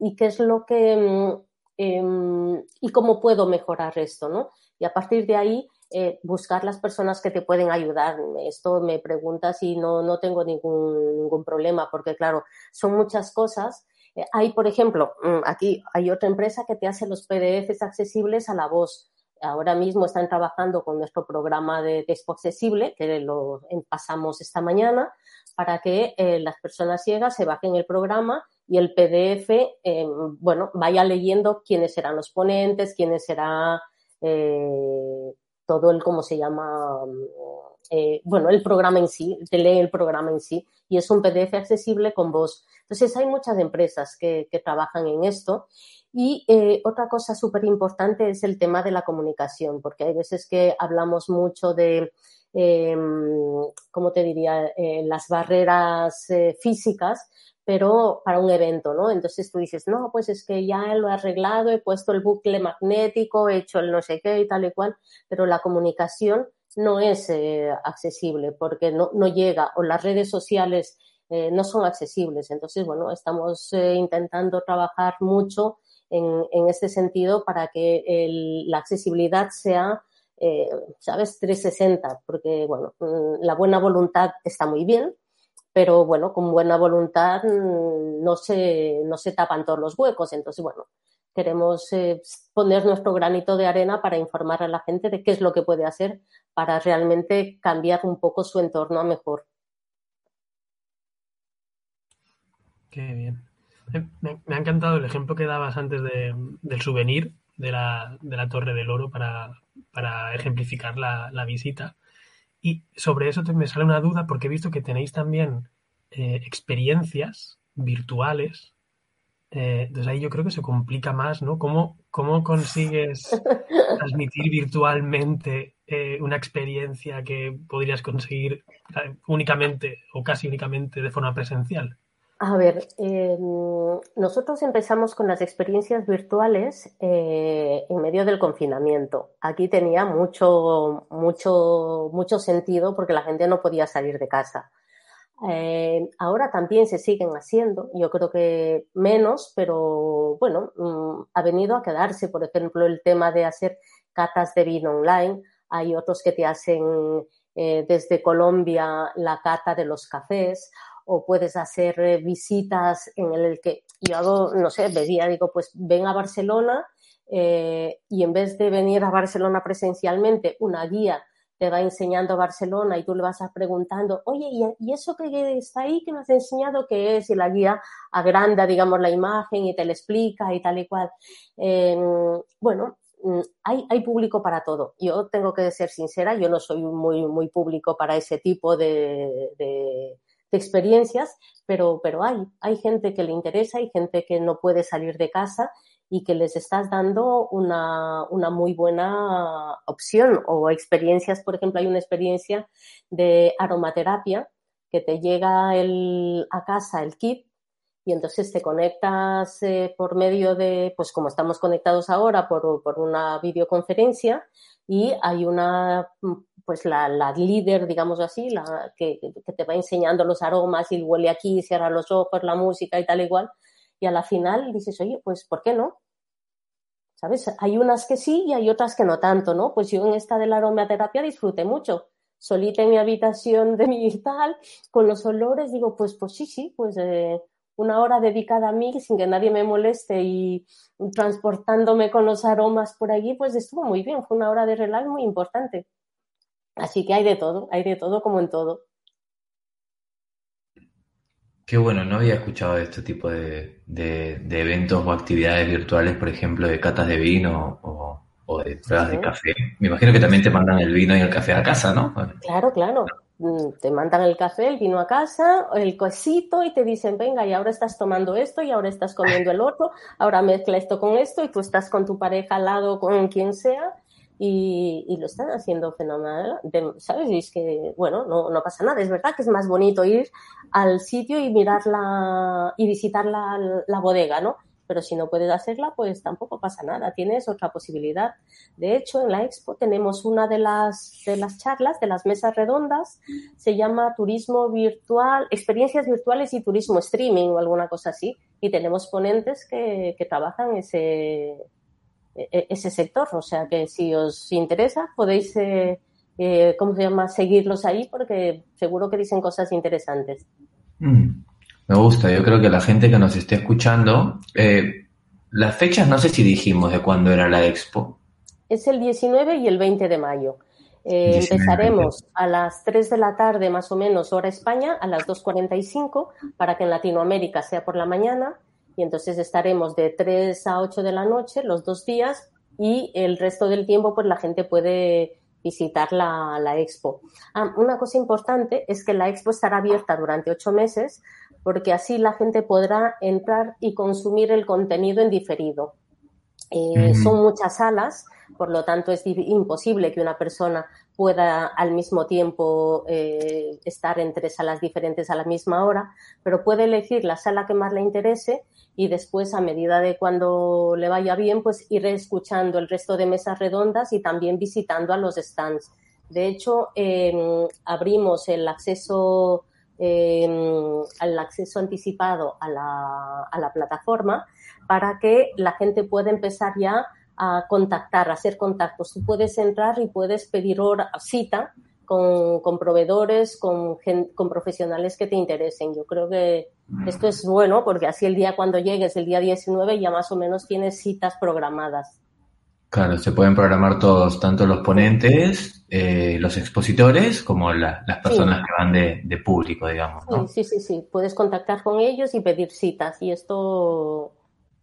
y qué es lo que mm, em, y cómo puedo mejorar esto, ¿no? Y a partir de ahí eh, buscar las personas que te pueden ayudar. Esto me preguntas y no, no tengo ningún, ningún problema, porque claro, son muchas cosas. Eh, hay, por ejemplo, mm, aquí hay otra empresa que te hace los PDFs accesibles a la voz. Ahora mismo están trabajando con nuestro programa de Expo Accesible, que lo pasamos esta mañana, para que eh, las personas ciegas se bajen el programa y el PDF, eh, bueno, vaya leyendo quiénes serán los ponentes, quiénes será eh, todo el, ¿cómo se llama? Eh, bueno, el programa en sí, te lee el programa en sí y es un PDF accesible con voz. Entonces, hay muchas empresas que, que trabajan en esto. Y eh, otra cosa súper importante es el tema de la comunicación, porque hay veces que hablamos mucho de, eh, ¿cómo te diría?, eh, las barreras físicas, pero para un evento, ¿no? Entonces tú dices, no, pues es que ya lo he arreglado, he puesto el bucle magnético, he hecho el no sé qué y tal y cual, pero la comunicación no es eh, accesible porque no, no llega o las redes sociales eh, no son accesibles. Entonces, bueno, estamos eh, intentando trabajar mucho en, en, este sentido para que el, la accesibilidad sea, eh, ¿sabes?, 360, porque, bueno, mm, la buena voluntad está muy bien, pero, bueno, con buena voluntad mm, no se, no se tapan todos los huecos. Entonces, bueno, queremos eh, poner nuestro granito de arena para informar a la gente de qué es lo que puede hacer para realmente cambiar un poco su entorno a mejor. Qué bien. Me, ha encantado el ejemplo que dabas antes de, del souvenir de la, de la Torre del Oro para, para ejemplificar la, la, visita. Y sobre eso te, me sale una duda porque he visto que tenéis también eh, experiencias virtuales. Eh, entonces ahí yo creo que se complica más, ¿no? ¿Cómo, cómo consigues [laughs] transmitir virtualmente eh, una experiencia que podrías conseguir únicamente o casi únicamente de forma presencial? A ver, eh, nosotros empezamos con las experiencias virtuales eh, en medio del confinamiento. Aquí tenía mucho, mucho, mucho sentido porque la gente no podía salir de casa. Eh, ahora también se siguen haciendo, yo creo que menos, pero bueno, mmm, ha venido a quedarse, por ejemplo, el tema de hacer catas de vino online. Hay otros que te hacen eh, desde Colombia la cata de los cafés o puedes hacer eh, visitas en el que yo hago, no sé, veía, digo, pues ven a Barcelona, eh, y en vez de venir a Barcelona presencialmente, una guía te va enseñando Barcelona y tú le vas preguntando, oye, ¿y, eso que está ahí que me has enseñado qué es? Y la guía agranda, digamos, la imagen y te lo explica y tal y cual. Em, bueno, mm, hay, hay, público para todo. Yo tengo que ser sincera, yo no soy muy, muy público para ese tipo de, de experiencias, pero, pero hay, hay gente que le interesa, hay gente que no puede salir de casa y que les estás dando una, una, muy buena opción o experiencias, por ejemplo, hay una experiencia de aromaterapia que te llega el, a casa el kit y entonces te conectas eh, por medio de, pues como estamos conectados ahora, por, por una videoconferencia y hay una, pues la, líder, digamos así, la que, que, te va enseñando los aromas y huele aquí, cierra los ojos, la música y tal igual y a la final dices, oye, pues ¿por qué no? ¿Sabes? Hay unas que sí y hay otras que no tanto, ¿no? Pues yo en esta de la aromaterapia disfruté mucho. Solita en mi habitación de mi tal, con los olores, digo, pues, pues sí, sí, pues eh, una hora dedicada a mí sin que nadie me moleste y transportándome con los aromas por allí, pues estuvo muy bien. Fue una hora de relax muy importante. Así que hay de todo, hay de todo como en todo. Qué bueno, no había escuchado de este tipo de, eventos o actividades virtuales, por ejemplo, de catas de vino o, de pruebas de café. Me imagino que también te mandan el vino y el café a casa, ¿no? Claro, claro. Mm, te mandan el café, el vino a casa, el cosito y te dicen, venga, y ahora estás tomando esto y ahora estás comiendo el otro, ahora mezcla esto con esto y tú estás con tu pareja al lado, con quien sea, y, lo están haciendo fenomenal, ¿sabes? Y es que, bueno, no, no, pasa nada, es verdad que es más bonito ir al sitio y mirar la, y visitar la, la bodega, ¿no? Pero si no puedes hacerla, pues tampoco pasa nada, tienes otra posibilidad. De hecho, en la expo tenemos una de las, de las charlas, de las mesas redondas, se llama Turismo Virtual, Experiencias Virtuales y Turismo Streaming o alguna cosa así, y tenemos ponentes que, que trabajan ese, ese sector. O sea que si os interesa, podéis, eh, eh, ¿cómo se llama?, seguirlos ahí porque seguro que dicen cosas interesantes. Mm, me gusta, yo creo que la gente que nos esté escuchando, eh, las fechas no sé si dijimos de cuándo era la expo. Es el 19 y el 20 de mayo. empezaremos a las 3 de la tarde, más o menos, hora España, a las 2.45, para que en Latinoamérica sea por la mañana y entonces estaremos de 3 a 8 de la noche los dos días y el resto del tiempo pues la gente puede visitar la, la expo. Ah, una cosa importante es que la expo estará abierta durante ocho meses porque así la gente podrá entrar y consumir el contenido en diferido. Eh, son muchas salas, por lo tanto es imposible que una persona pueda al mismo tiempo eh, estar en tres salas diferentes a la misma hora, pero puede elegir la sala que más le interese y después, a medida de cuando le vaya bien, pues ir escuchando el resto de mesas redondas y también visitando a los stands. De hecho, em, abrimos el acceso, eh, el acceso anticipado a la, a la plataforma para que la gente pueda empezar ya a contactar, a hacer contactos. Tú puedes entrar y puedes pedir hora, cita con, con proveedores, con, con, profesionales que te interesen. Yo creo que esto es bueno porque así el día cuando llegues, el día 19, ya más o menos tienes citas programadas. Claro, se pueden programar todos, tanto los ponentes, eh, los expositores, como las personas que van de, de público, digamos. ¿no? Sí, sí, sí, sí. Puedes contactar con ellos y pedir citas. Y esto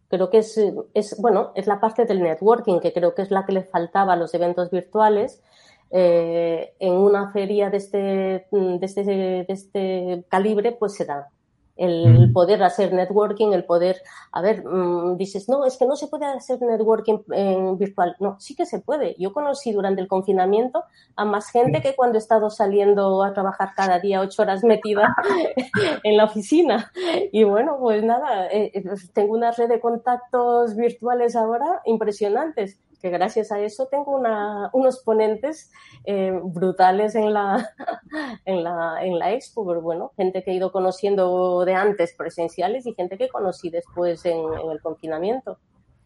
creo que es, es, bueno, es la parte del networking, que creo que es la que le faltaba a los eventos virtuales eh, en una feria de este, de este, de este calibre, pues se da. El poder hacer networking, el poder, a ver, mm, dices, no, es que no se puede hacer networking en virtual. No, sí que se puede. Yo conocí durante el confinamiento a más gente que cuando he estado saliendo a trabajar cada día ocho horas metida [laughs] en la oficina. Y bueno, pues nada, eh, eh, tengo una red de contactos virtuales ahora impresionantes que gracias a eso tengo una, unos ponentes eh, brutales en la, [laughs] en, la, en la expo, pero bueno, gente que he ido conociendo de antes presenciales y gente que conocí después en, el confinamiento.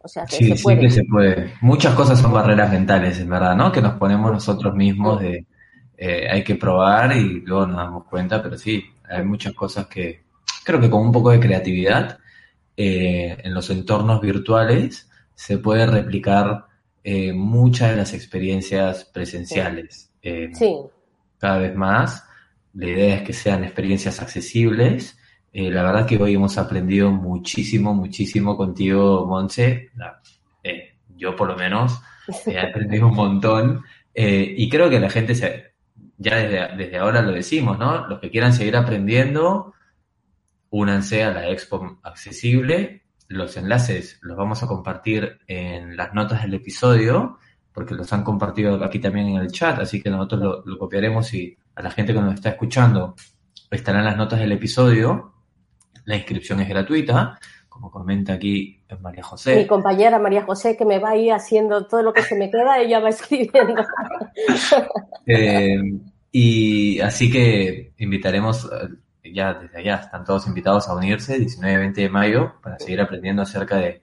O sea, que sí, se puede. sí que se puede. Muchas cosas son barreras mentales, en verdad, ¿no? Que nos ponemos nosotros mismos de eh, hay que probar y luego nos damos cuenta, pero sí, hay muchas cosas que creo que con un poco de creatividad eh, en los entornos virtuales se puede replicar eh, muchas de las experiencias presenciales. Eh, Sí, cada vez más. La idea es que sean experiencias accesibles. Eh, la verdad que hoy hemos aprendido muchísimo, muchísimo contigo, Monse. Eh, yo por lo menos he aprendido un montón. Y creo que la gente, se, ya desde, desde ahora lo decimos, ¿no? Los que quieran seguir aprendiendo, únanse a la Expo Accesible. Los enlaces los vamos a compartir en las notas del episodio, porque los han compartido aquí también en el chat, así que nosotros lo, lo copiaremos y a la gente que nos está escuchando estarán las notas del episodio. La inscripción es gratuita, como comenta aquí María mi José. compañera María José, que me va a ir haciendo todo lo que se me queda, ella va [laughs] escribiendo. Eh, y así que invitaremos, eh, ya desde allá, están todos invitados a unirse 19-20 de mayo para seguir aprendiendo acerca de,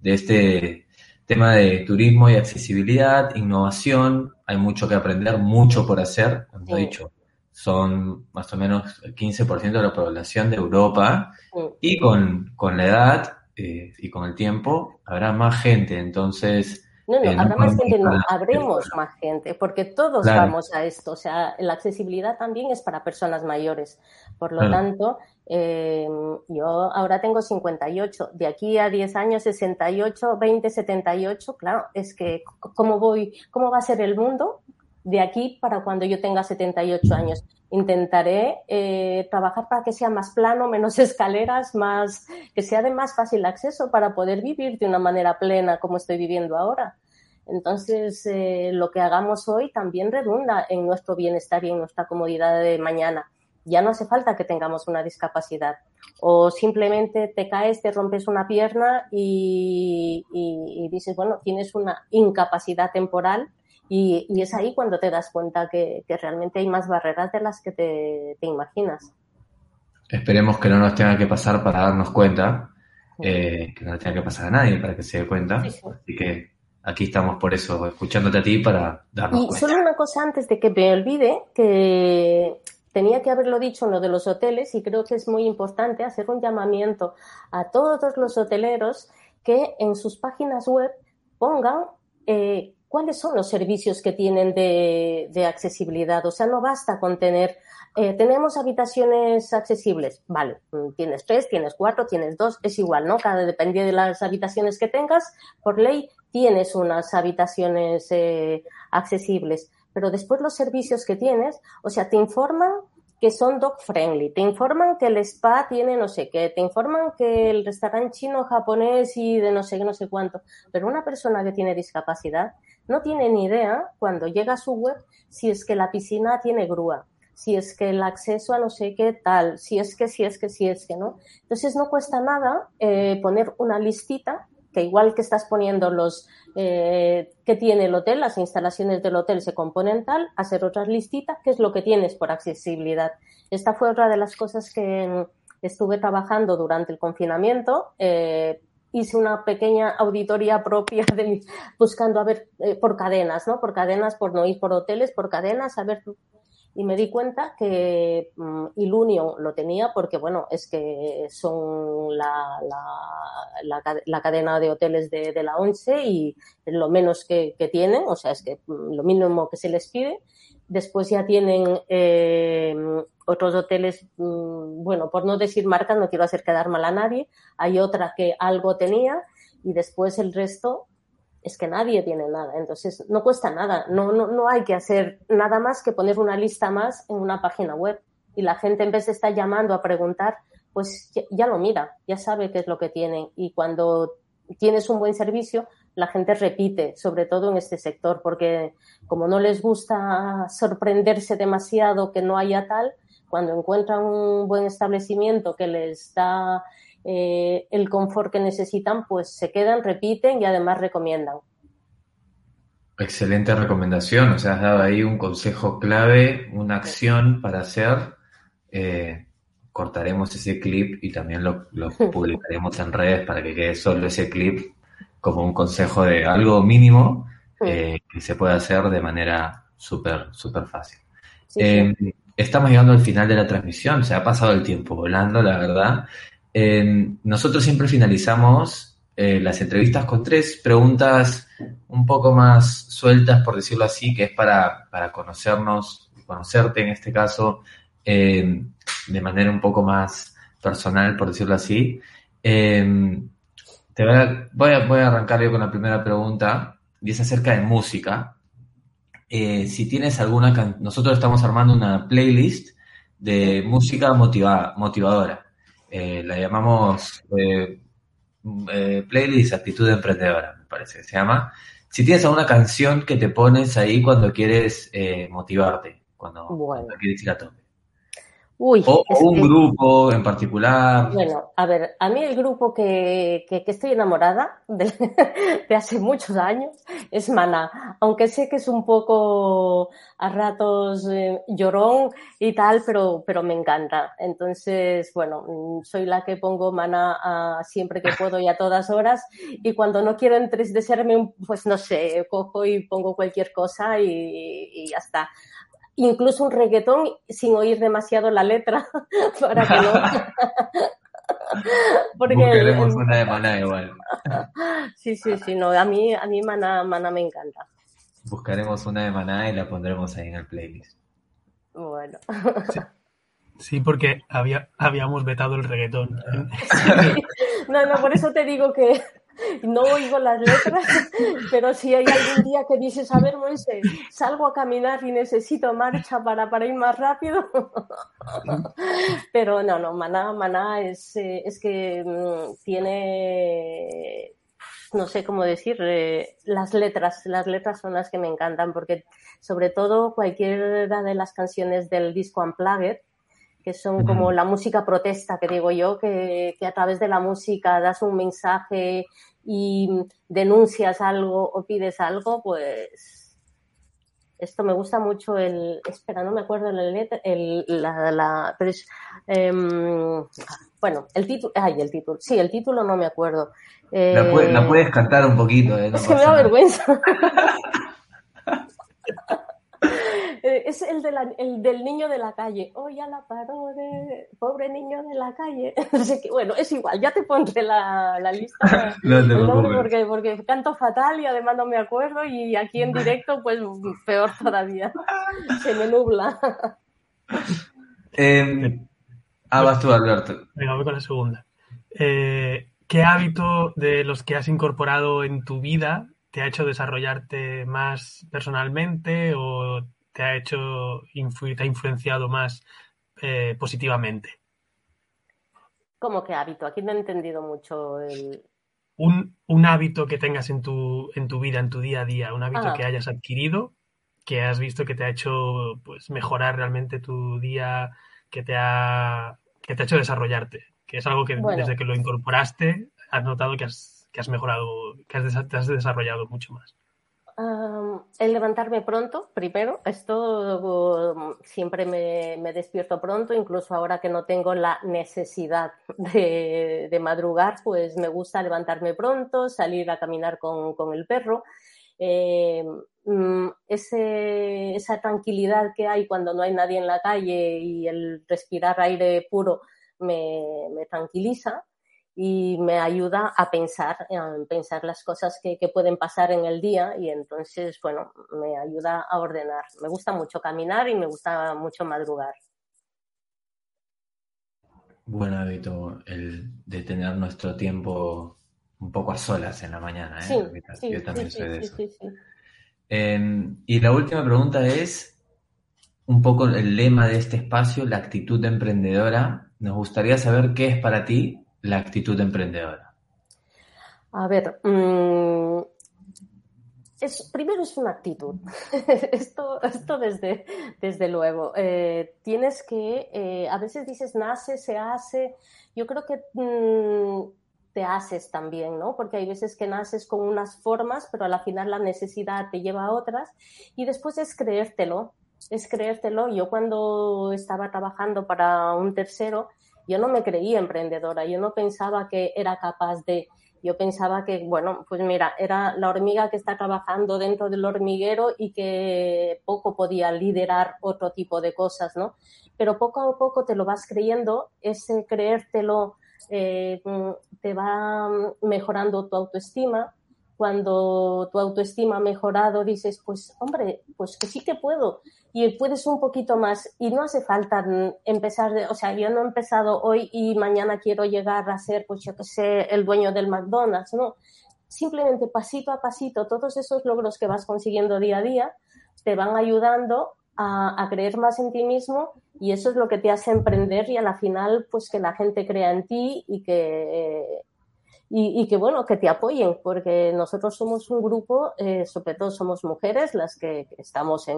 de este tema de turismo y accesibilidad, innovación. Hay mucho que aprender, mucho por hacer, como he dicho. Son más o menos el 15% de la población de Europa y con, con la edad eh, y con el tiempo habrá más gente. Entonces, No, no, habrá más gente, no, habremos más gente, porque todos Claro. vamos a esto. O sea, la accesibilidad también es para personas mayores. Por lo Claro. tanto, eh, yo ahora tengo 58, de aquí a 10 años 68, 20, 78, claro, es que cómo voy, cómo va a ser el mundo de aquí para cuando yo tenga 78 años. Intentaré eh, trabajar para que sea más plano, menos [laughs] escaleras, más que sea de más fácil acceso para poder vivir de una manera plena como estoy viviendo ahora. Entonces, eh, lo que hagamos hoy también redunda en nuestro bienestar y en nuestra comodidad de mañana. Ya no hace falta que tengamos una discapacidad. O simplemente te caes, te rompes una pierna y, y- y dices, bueno, tienes una incapacidad temporal y, y es ahí cuando te das cuenta que, que realmente hay más barreras de las que te, te imaginas. Esperemos que no nos tenga que pasar para darnos cuenta, eh, que no le tenga que pasar a nadie para que se dé cuenta. Sí, sí. Así que aquí estamos por eso, escuchándote a ti para darnos Y cuenta. solo una cosa antes de que me olvide, que tenía que haberlo dicho en lo de los hoteles y creo que es muy importante hacer un llamamiento a todos los hoteleros que en sus páginas web pongan eh, cuáles son los servicios que tienen de, accesibilidad. O sea, no basta con tener, eh, tenemos habitaciones accesibles. Vale, mm, tienes tres, tienes cuatro, tienes dos, es igual, ¿no? Cada depende de las habitaciones que tengas, por ley tienes unas habitaciones eh, accesibles. Pero después los servicios que tienes, o sea, te informan que son dog friendly, te informan que el spa tiene no sé qué, te informan que el restaurante chino, japonés y de no sé qué, no sé cuánto. Pero una persona que tiene discapacidad no tiene ni idea cuando llega a su web si es que la piscina tiene grúa, si es que el acceso a no sé qué tal, si es que, si es que, si es que, ¿no? Entonces no cuesta nada eh, poner una listita que igual que estás poniendo los eh, que tiene el hotel, las instalaciones del hotel se componen tal, hacer otras listitas, qué es lo que tienes por accesibilidad. Esta fue otra de las cosas que mm, estuve trabajando durante el confinamiento. Eh, hice una pequeña auditoría propia de mi- buscando a ver eh, por cadenas, ¿no? Por cadenas, por no ir por hoteles, por cadenas, a ver y me di cuenta que mm, Ilunion lo tenía porque, bueno, es que son la, la, la, ca- la cadena de hoteles de, de la ONCE y lo menos que, que tienen, o sea, es que mm, lo mínimo que se les pide. Después ya tienen eh, otros hoteles, mm, bueno, por no decir marcas, no quiero hacer quedar mal a nadie. Hay otra que algo tenía y después el resto es que nadie tiene nada. Entonces, no cuesta nada. No, no, no hay que hacer nada más que poner una lista más en una página web. Y la gente, en vez de estar llamando a preguntar, pues ya, ya lo mira, ya sabe qué es lo que tienen. Y cuando tienes un buen servicio, la gente repite, sobre todo en este sector, porque como no les gusta sorprenderse demasiado que no haya tal, cuando encuentran un buen establecimiento que les da eh, el confort que necesitan, pues se quedan, repiten y además recomiendan. Excelente recomendación, o sea, has dado ahí un consejo clave, una acción para hacer. Eh, cortaremos ese clip y también lo, lo [laughs] publicaremos en redes para que quede solo ese clip como un consejo de algo mínimo eh, que se puede hacer de manera súper, súper fácil. Sí, sí. Estamos llegando al final de la transmisión, se ha pasado el tiempo volando, la verdad. Eh, nosotros siempre finalizamos eh, las entrevistas con tres preguntas un poco más sueltas, por decirlo así, que es para, para conocernos, conocerte en este caso, eh, de manera un poco más personal, por decirlo así. Eh, te voy, a, voy a arrancar yo con la primera pregunta, y es acerca de música. Eh, si tienes alguna, can- nosotros estamos armando una playlist de música motiva- motivadora. Eh, la llamamos eh, eh, playlist actitud emprendedora, me parece que se llama. Si tienes alguna canción que te pones ahí cuando quieres eh, motivarte, cuando, Bueno. cuando quieres ir a tope. Uy, O, o un que- grupo en particular. Bueno, a ver, a mí el grupo que, que, que estoy enamorada de, [laughs] de hace muchos años es Maná, aunque sé que es un poco a ratos eh, llorón y tal, pero, pero me encanta. Entonces, bueno, soy la que pongo Maná a- siempre que puedo y a todas horas y cuando no quiero entristecerme, pues no sé, cojo y pongo cualquier cosa y, y ya está incluso un reggaetón sin oír demasiado la letra [laughs] para que no [laughs] porque Buscaremos una de maná igual. [laughs] sí sí sí no a mí a mí Maná Maná me encanta Buscaremos una de maná y la pondremos ahí en el playlist. bueno Sí, porque había, habíamos vetado el reggaetón. no no por eso te digo que no oigo las letras, [laughs] pero si hay algún día que dices, a ver, Moisés, salgo a caminar y necesito marcha para, para ir más rápido. [laughs] pero no, no, Maná, Maná es, eh, es que mm, tiene, no sé cómo decir, eh, las letras, las letras son las que me encantan, porque sobre todo cualquiera de las canciones del disco Unplugged, que son como la música protesta, que digo yo, que, que a través de la música das un mensaje y denuncias algo o pides algo, pues esto me gusta mucho el, espera, no me acuerdo la letra, el, la, la, pero es, em, bueno, el título, ay, el título, sí, el título no me acuerdo. La, pu- Eh, la puedes cantar un poquito, ¿eh? No [laughs] es que me da vergüenza. [laughs] Eh, es el, de la- el del niño de la calle. Oh, ya la paró de... Pobre niño de la calle. [laughs] Bueno, es igual, ya te pondré la, la lista. [laughs] No te porque, porque canto fatal y además no me acuerdo y aquí en directo pues peor todavía. [laughs] Se me nubla. Eh, ah, vas tú, Alberto. Venga, voy con la segunda. Eh, ¿Qué hábito de los que has incorporado en tu vida te ha hecho desarrollarte más personalmente o te ha hecho te ha influenciado más eh, positivamente? Como que hábito, aquí no he entendido mucho el... Un, un hábito que tengas en tu, en tu vida, en tu día a día, un hábito Ah. que hayas adquirido, que has visto que te ha hecho pues, mejorar realmente tu día, que te ha, que te ha hecho desarrollarte, que es algo que Bueno. desde que lo incorporaste has notado que has, que has mejorado, que has, te has desarrollado mucho más. Am, el levantarme pronto, primero. Esto um, siempre me, despierto pronto, incluso ahora que no tengo la necesidad de, madrugar, pues me gusta levantarme pronto, salir a caminar con, el perro. Eh, esa tranquilidad que hay cuando no hay nadie en la calle y el respirar aire puro me tranquiliza y me ayuda a pensar, a pensar las cosas que, que pueden pasar en el día y entonces, bueno, me ayuda a ordenar. Me gusta mucho caminar y me gusta mucho madrugar. Buen hábito el de tener nuestro tiempo un poco a solas en la mañana, ¿eh? Sí, Ahorita, sí, Yo también sí, soy de sí, eso. Eh, y la última pregunta es un poco el lema de este espacio, la actitud emprendedora. Nos gustaría saber qué es para ti la actitud emprendedora. A ver, mm, es, primero es una actitud. [laughs] esto, esto desde, desde luego. Eh, tienes que, eh, a veces dices nace, se hace. Yo creo que mm, te haces también, ¿no? Porque hay veces que naces con unas formas, pero a la final la necesidad te lleva a otras. Y después es creértelo, es creértelo. Yo cuando estaba trabajando para un tercero, yo no me creía emprendedora, yo no pensaba que era capaz de, yo pensaba que, bueno, pues mira, era la hormiga que está trabajando dentro del hormiguero y que poco podía liderar otro tipo de cosas, ¿no? Pero poco a poco te lo vas creyendo, ese creértelo eh, te va mejorando tu autoestima. Cuando tu autoestima ha mejorado, dices, pues hombre, pues que sí que puedo. Y puedes un poquito más. Y no hace falta empezar, o sea, yo no he empezado hoy y mañana quiero llegar a ser, pues yo que sé, el dueño del McDonald's, ¿no? Simplemente pasito a pasito, todos esos logros que vas consiguiendo día a día te van ayudando a, creer más en ti mismo y eso es lo que te hace emprender y a la final pues que la gente crea en ti y que y, que bueno que te apoyen porque nosotros somos un grupo eh, sobre todo somos mujeres las que estamos en,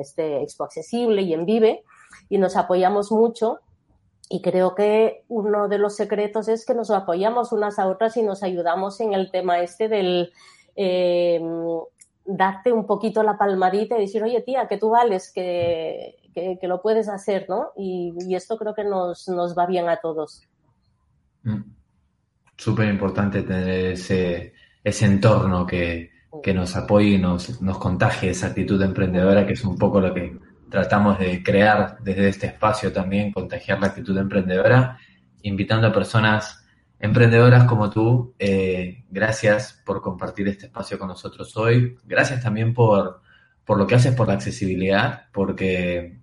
este Expo Accesible y en Vive y nos apoyamos mucho y creo que uno de los secretos es que nos apoyamos unas a otras y nos ayudamos en el tema este del eh, darte un poquito la palmadita y decir, oye tía, que tú vales, que, lo puedes hacer, ¿no? Y, esto creo que nos, va bien a todos. Mm. Súper importante tener ese, ese entorno que, nos apoye y nos, nos contagie esa actitud emprendedora, que es un poco lo que tratamos de crear desde este espacio también, contagiar la actitud emprendedora, invitando a personas emprendedoras como tú, eh, gracias por compartir este espacio con nosotros hoy. Gracias también por, por lo que haces por la accesibilidad, porque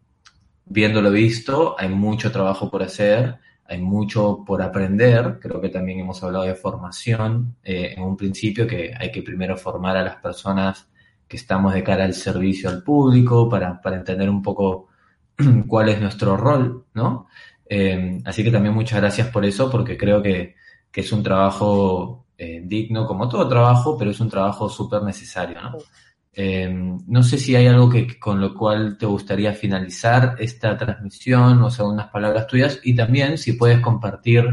viéndolo visto, hay mucho trabajo por hacer, hay mucho por aprender. Creo que también hemos hablado de formación eh, en un principio, que hay que primero formar a las personas que estamos de cara al servicio al público para, para entender un poco [clears throat] cuál es nuestro rol, ¿no? Eh, así que también muchas gracias por eso, porque creo que que es un trabajo eh, digno, como todo trabajo, pero es un trabajo súper necesario, ¿no? Eh, no sé si hay algo que, con lo cual te gustaría finalizar esta transmisión, o sea, unas palabras tuyas, y también si puedes compartir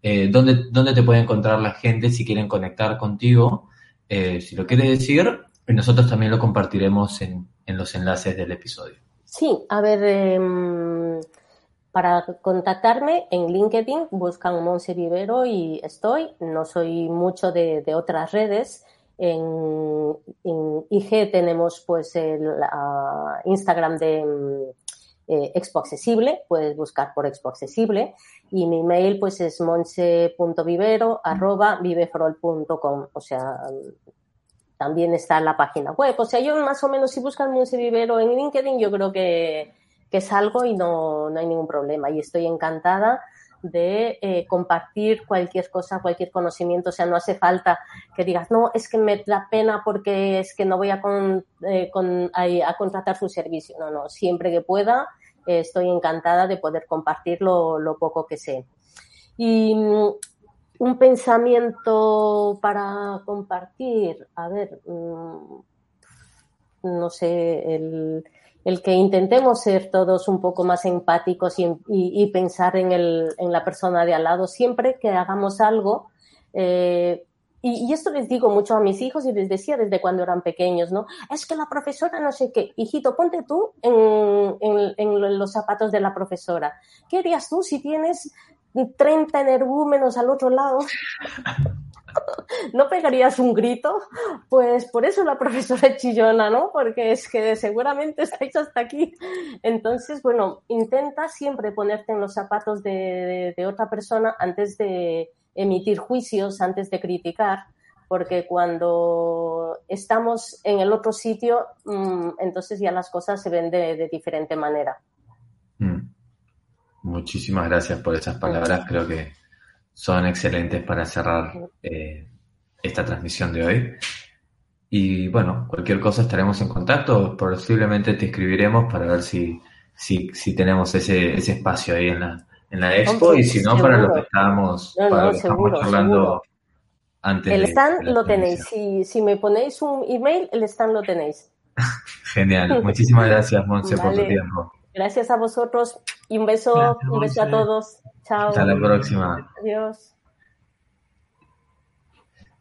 eh, dónde, dónde te puede encontrar la gente si quieren conectar contigo, si lo quieres decir, nosotros también lo compartiremos en, en los enlaces del episodio. Sí, a ver, em, para contactarme en LinkedIn buscan Monse Vivero y estoy. No soy mucho de, otras redes. En, IG tenemos pues el Instagram de eh, Expo Accesible, puedes buscar por Expo Accesible y mi mail pues es monse.vivero arroba viveforol.com, o sea, también está la página web, o sea, yo más o menos si buscan Monse Vivero en LinkedIn yo creo que que salgo y no, no hay ningún problema. Y estoy encantada de eh, compartir cualquier cosa, cualquier conocimiento. O sea, no hace falta que digas, no, es que me da pena porque es que no voy a, eh, a, contratar su servicio. No, no, siempre que pueda, eh, estoy encantada de poder compartir lo, lo poco que sé. Y mm, un pensamiento para compartir, a ver, mm, no sé, el el que intentemos ser todos un poco más empáticos y, pensar en, el, en, la persona de al lado siempre que hagamos algo. Eh, y, esto les digo mucho a mis hijos y les decía desde cuando eran pequeños, ¿no? Es que la profesora no sé qué. Hijito, ponte tú en, en los zapatos de la profesora. ¿Qué harías tú si tienes 30 energúmenos al otro lado? ¿no pegarías un grito? Pues por eso la profesora chillona, ¿no? Porque es que seguramente estáis hasta aquí. Entonces, bueno, intenta siempre ponerte en los zapatos de, otra persona antes de emitir juicios, antes de criticar, porque cuando estamos en el otro sitio, mm, entonces ya las cosas se ven de, diferente manera. Muchísimas gracias por esas palabras. Creo que son excelentes para cerrar eh, esta transmisión de hoy. Y bueno, cualquier cosa estaremos en contacto, posiblemente te escribiremos para ver si, si, si tenemos ese, ese espacio ahí en la, en la expo y si no, para lo que estábamos, para hablando antes. El stand lo tenéis, si, si me ponéis un email, el stand lo tenéis. [laughs] Genial, muchísimas [laughs] gracias Monse por tu tiempo. Gracias a vosotros y un beso, un beso a todos. Chao. Hasta la próxima. Adiós.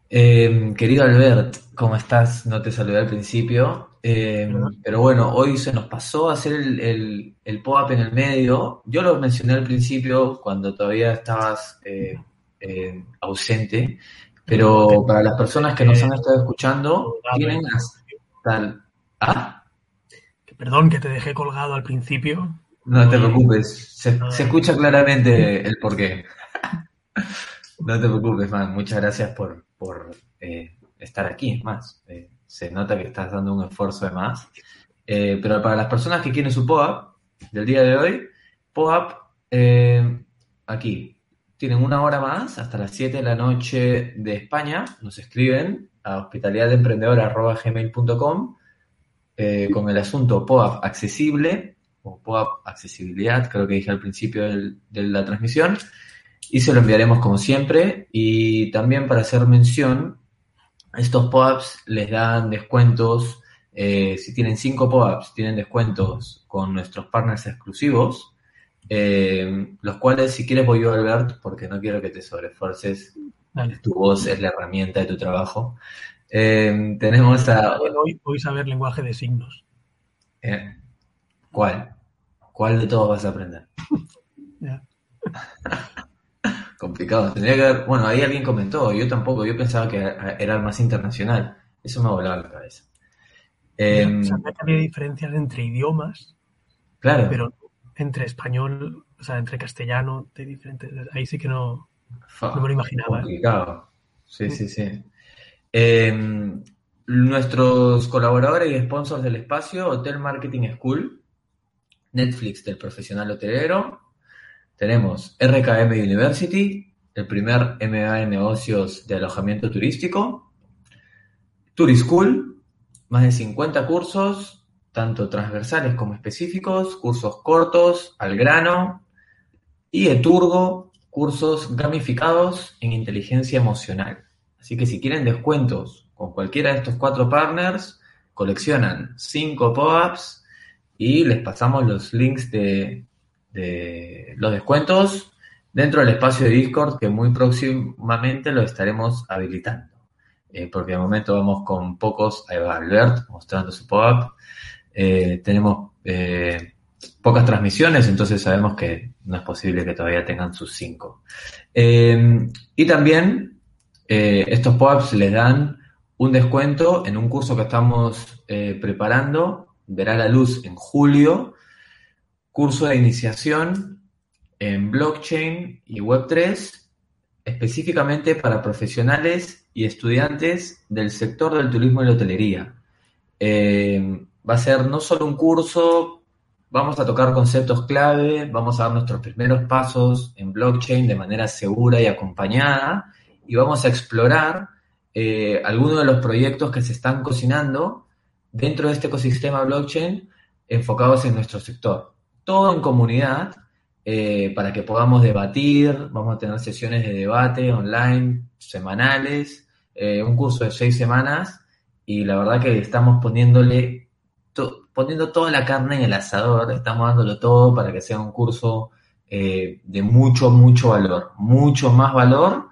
Eh, querido Albert, ¿cómo estás? No te saludé al principio, eh, pero bueno, hoy se nos pasó a hacer el, el, el pop-up en el medio. Yo lo mencioné al principio cuando todavía estabas eh, ausente, pero para las personas que nos han estado escuchando, tienen tal... ¿Ah? Perdón que te dejé colgado al principio. No te preocupes, se, escucha claramente el porqué. [laughs] No te preocupes, man. Muchas gracias por, por eh, estar aquí. más, eh, se nota que estás dando un esfuerzo de más. Eh, pero para las personas que quieren su POAP del día de hoy, POAP, aquí, tienen una hora más, hasta las 7 de la noche de España. Nos escriben a hospitalidadeemprendedora.gmail.com eh, con el asunto POAP accesible o POAP accesibilidad, creo que dije al principio de la transmisión, y se lo enviaremos como siempre. Y también para hacer mención, estos POAPs les dan descuentos, eh, si tienen cinco POAPs, tienen descuentos con nuestros partners exclusivos, eh, los cuales si quieres voy yo, Albert, porque no quiero que te sobreesfuerces, tu voz es la herramienta de tu trabajo. Eh, tenemos a... Hoy, hoy saber lenguaje de signos. ¿Cuál? ¿Cuál de todos vas a aprender? [laughs] [laughs] Complicado. Tendría que haber, bueno, ahí alguien comentó, yo tampoco, yo pensaba que era más internacional. Eso me ha volado la cabeza. Eh, o había diferencias entre idiomas. Claro. Pero entre español, o sea, entre castellano, de diferentes. Ahí sí que no, no me lo imaginaba. ¿eh? Complicado. Sí, sí, sí. Em, nuestros colaboradores y sponsors del espacio, Hotel Marketing School, Netflix del profesional hotelero, tenemos RKM University, el primer MBA en negocios de alojamiento turístico, Turischool, más de 50 cursos, tanto transversales como específicos, cursos cortos, al grano, y Eturgo, cursos gamificados en inteligencia emocional. Así que si quieren descuentos con cualquiera de estos cuatro partners, coleccionan 5 POAPs y les pasamos los links de, los descuentos dentro del espacio de Discord que muy próximamente lo estaremos habilitando. Eh, porque de momento vamos con pocos, ahí va Albert mostrando su pop-up. Eh, tenemos eh, pocas transmisiones, entonces sabemos que no es posible que todavía tengan sus cinco. y también estos pop-ups les dan un descuento en un curso que estamos preparando. Verá la luz en julio, curso de iniciación en blockchain y Web3, específicamente para profesionales y estudiantes del sector del turismo y la hotelería. Eh, va a ser no solo un curso, vamos a tocar conceptos clave, vamos a dar nuestros primeros pasos en blockchain de manera segura y acompañada y vamos a explorar eh, algunos de los proyectos que se están cocinando dentro de este ecosistema blockchain enfocados en nuestro sector. Todo en comunidad eh, para que podamos debatir, vamos a tener sesiones de debate online semanales, eh, un curso de seis semanas y la verdad que estamos poniéndole, poniendo toda la carne en el asador, estamos dándolo todo para que sea un curso de mucho, mucho valor, mucho más valor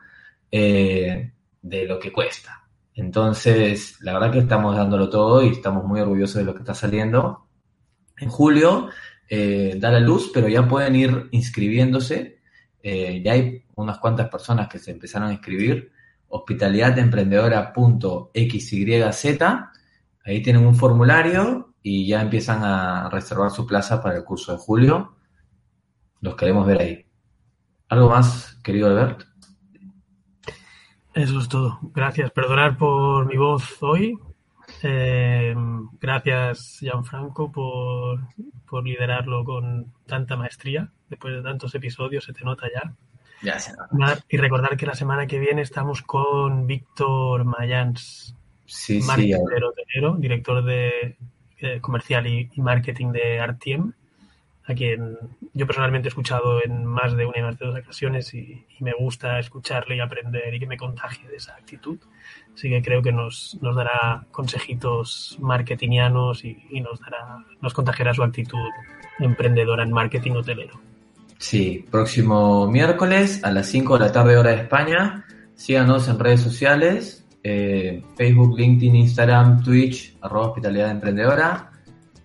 de lo que cuesta. Entonces, la verdad que estamos dándolo todo y estamos muy orgullosos de lo que está saliendo. En julio eh, da la luz, pero ya pueden ir inscribiéndose. Eh, ya hay unas cuantas personas que se empezaron a inscribir. Hospitalidademprendedora.xyz. Ahí tienen un formulario y ya empiezan a reservar su plaza para el curso de julio. Los queremos ver ahí. ¿Algo más, querido Albert? Eso es todo. Gracias. Perdonar por mi voz hoy. Eh, gracias, Gianfranco, por, por liderarlo con tanta maestría. Después de tantos episodios se te nota ya. Ya se Y recordar que la semana que viene estamos con Víctor Mayans, sí, director de eh, comercial y, y, marketing de Artiem a quien yo personalmente he escuchado en más de una y más de dos ocasiones y, me gusta escucharle y aprender y que me contagie de esa actitud. Así que creo que nos, nos dará consejitos marketingianos y, nos dará, nos contagiará su actitud emprendedora en marketing hotelero. Sí, próximo miércoles a las 5 de la tarde hora de España. Síganos en redes sociales, eh, Facebook, LinkedIn, Instagram, Twitch, arroba hospitalidad emprendedora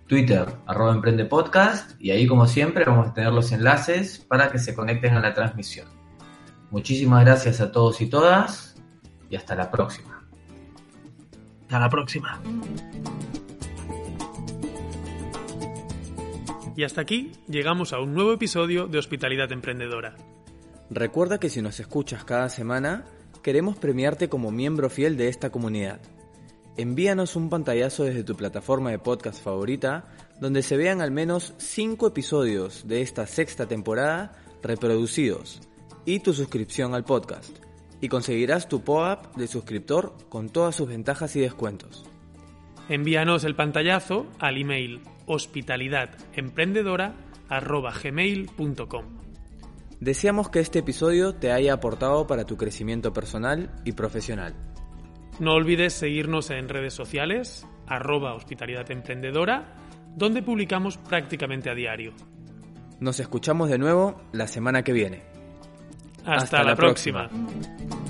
Twitter, arroba Emprende Podcast, y ahí como siempre vamos a tener los enlaces para que se conecten a la transmisión. Muchísimas gracias a todos y todas y hasta la próxima. Hasta la próxima. Y hasta aquí llegamos a un nuevo episodio de Hospitalidad Emprendedora. Recuerda que si nos escuchas cada semana, queremos premiarte como miembro fiel de esta comunidad. Envíanos un pantallazo desde tu plataforma de podcast favorita, donde se vean al menos 5 episodios de esta sexta temporada reproducidos y tu suscripción al podcast. Y conseguirás tu POAP de suscriptor con todas sus ventajas y descuentos. Envíanos el pantallazo al email hospitalidademprendedora.gmail.com Deseamos que este episodio te haya aportado para tu crecimiento personal y profesional. No olvides seguirnos en redes sociales, arroba hospitalidad emprendedora, donde publicamos prácticamente a diario. Nos escuchamos de nuevo la semana que viene. Hasta, Hasta la, la próxima. próxima.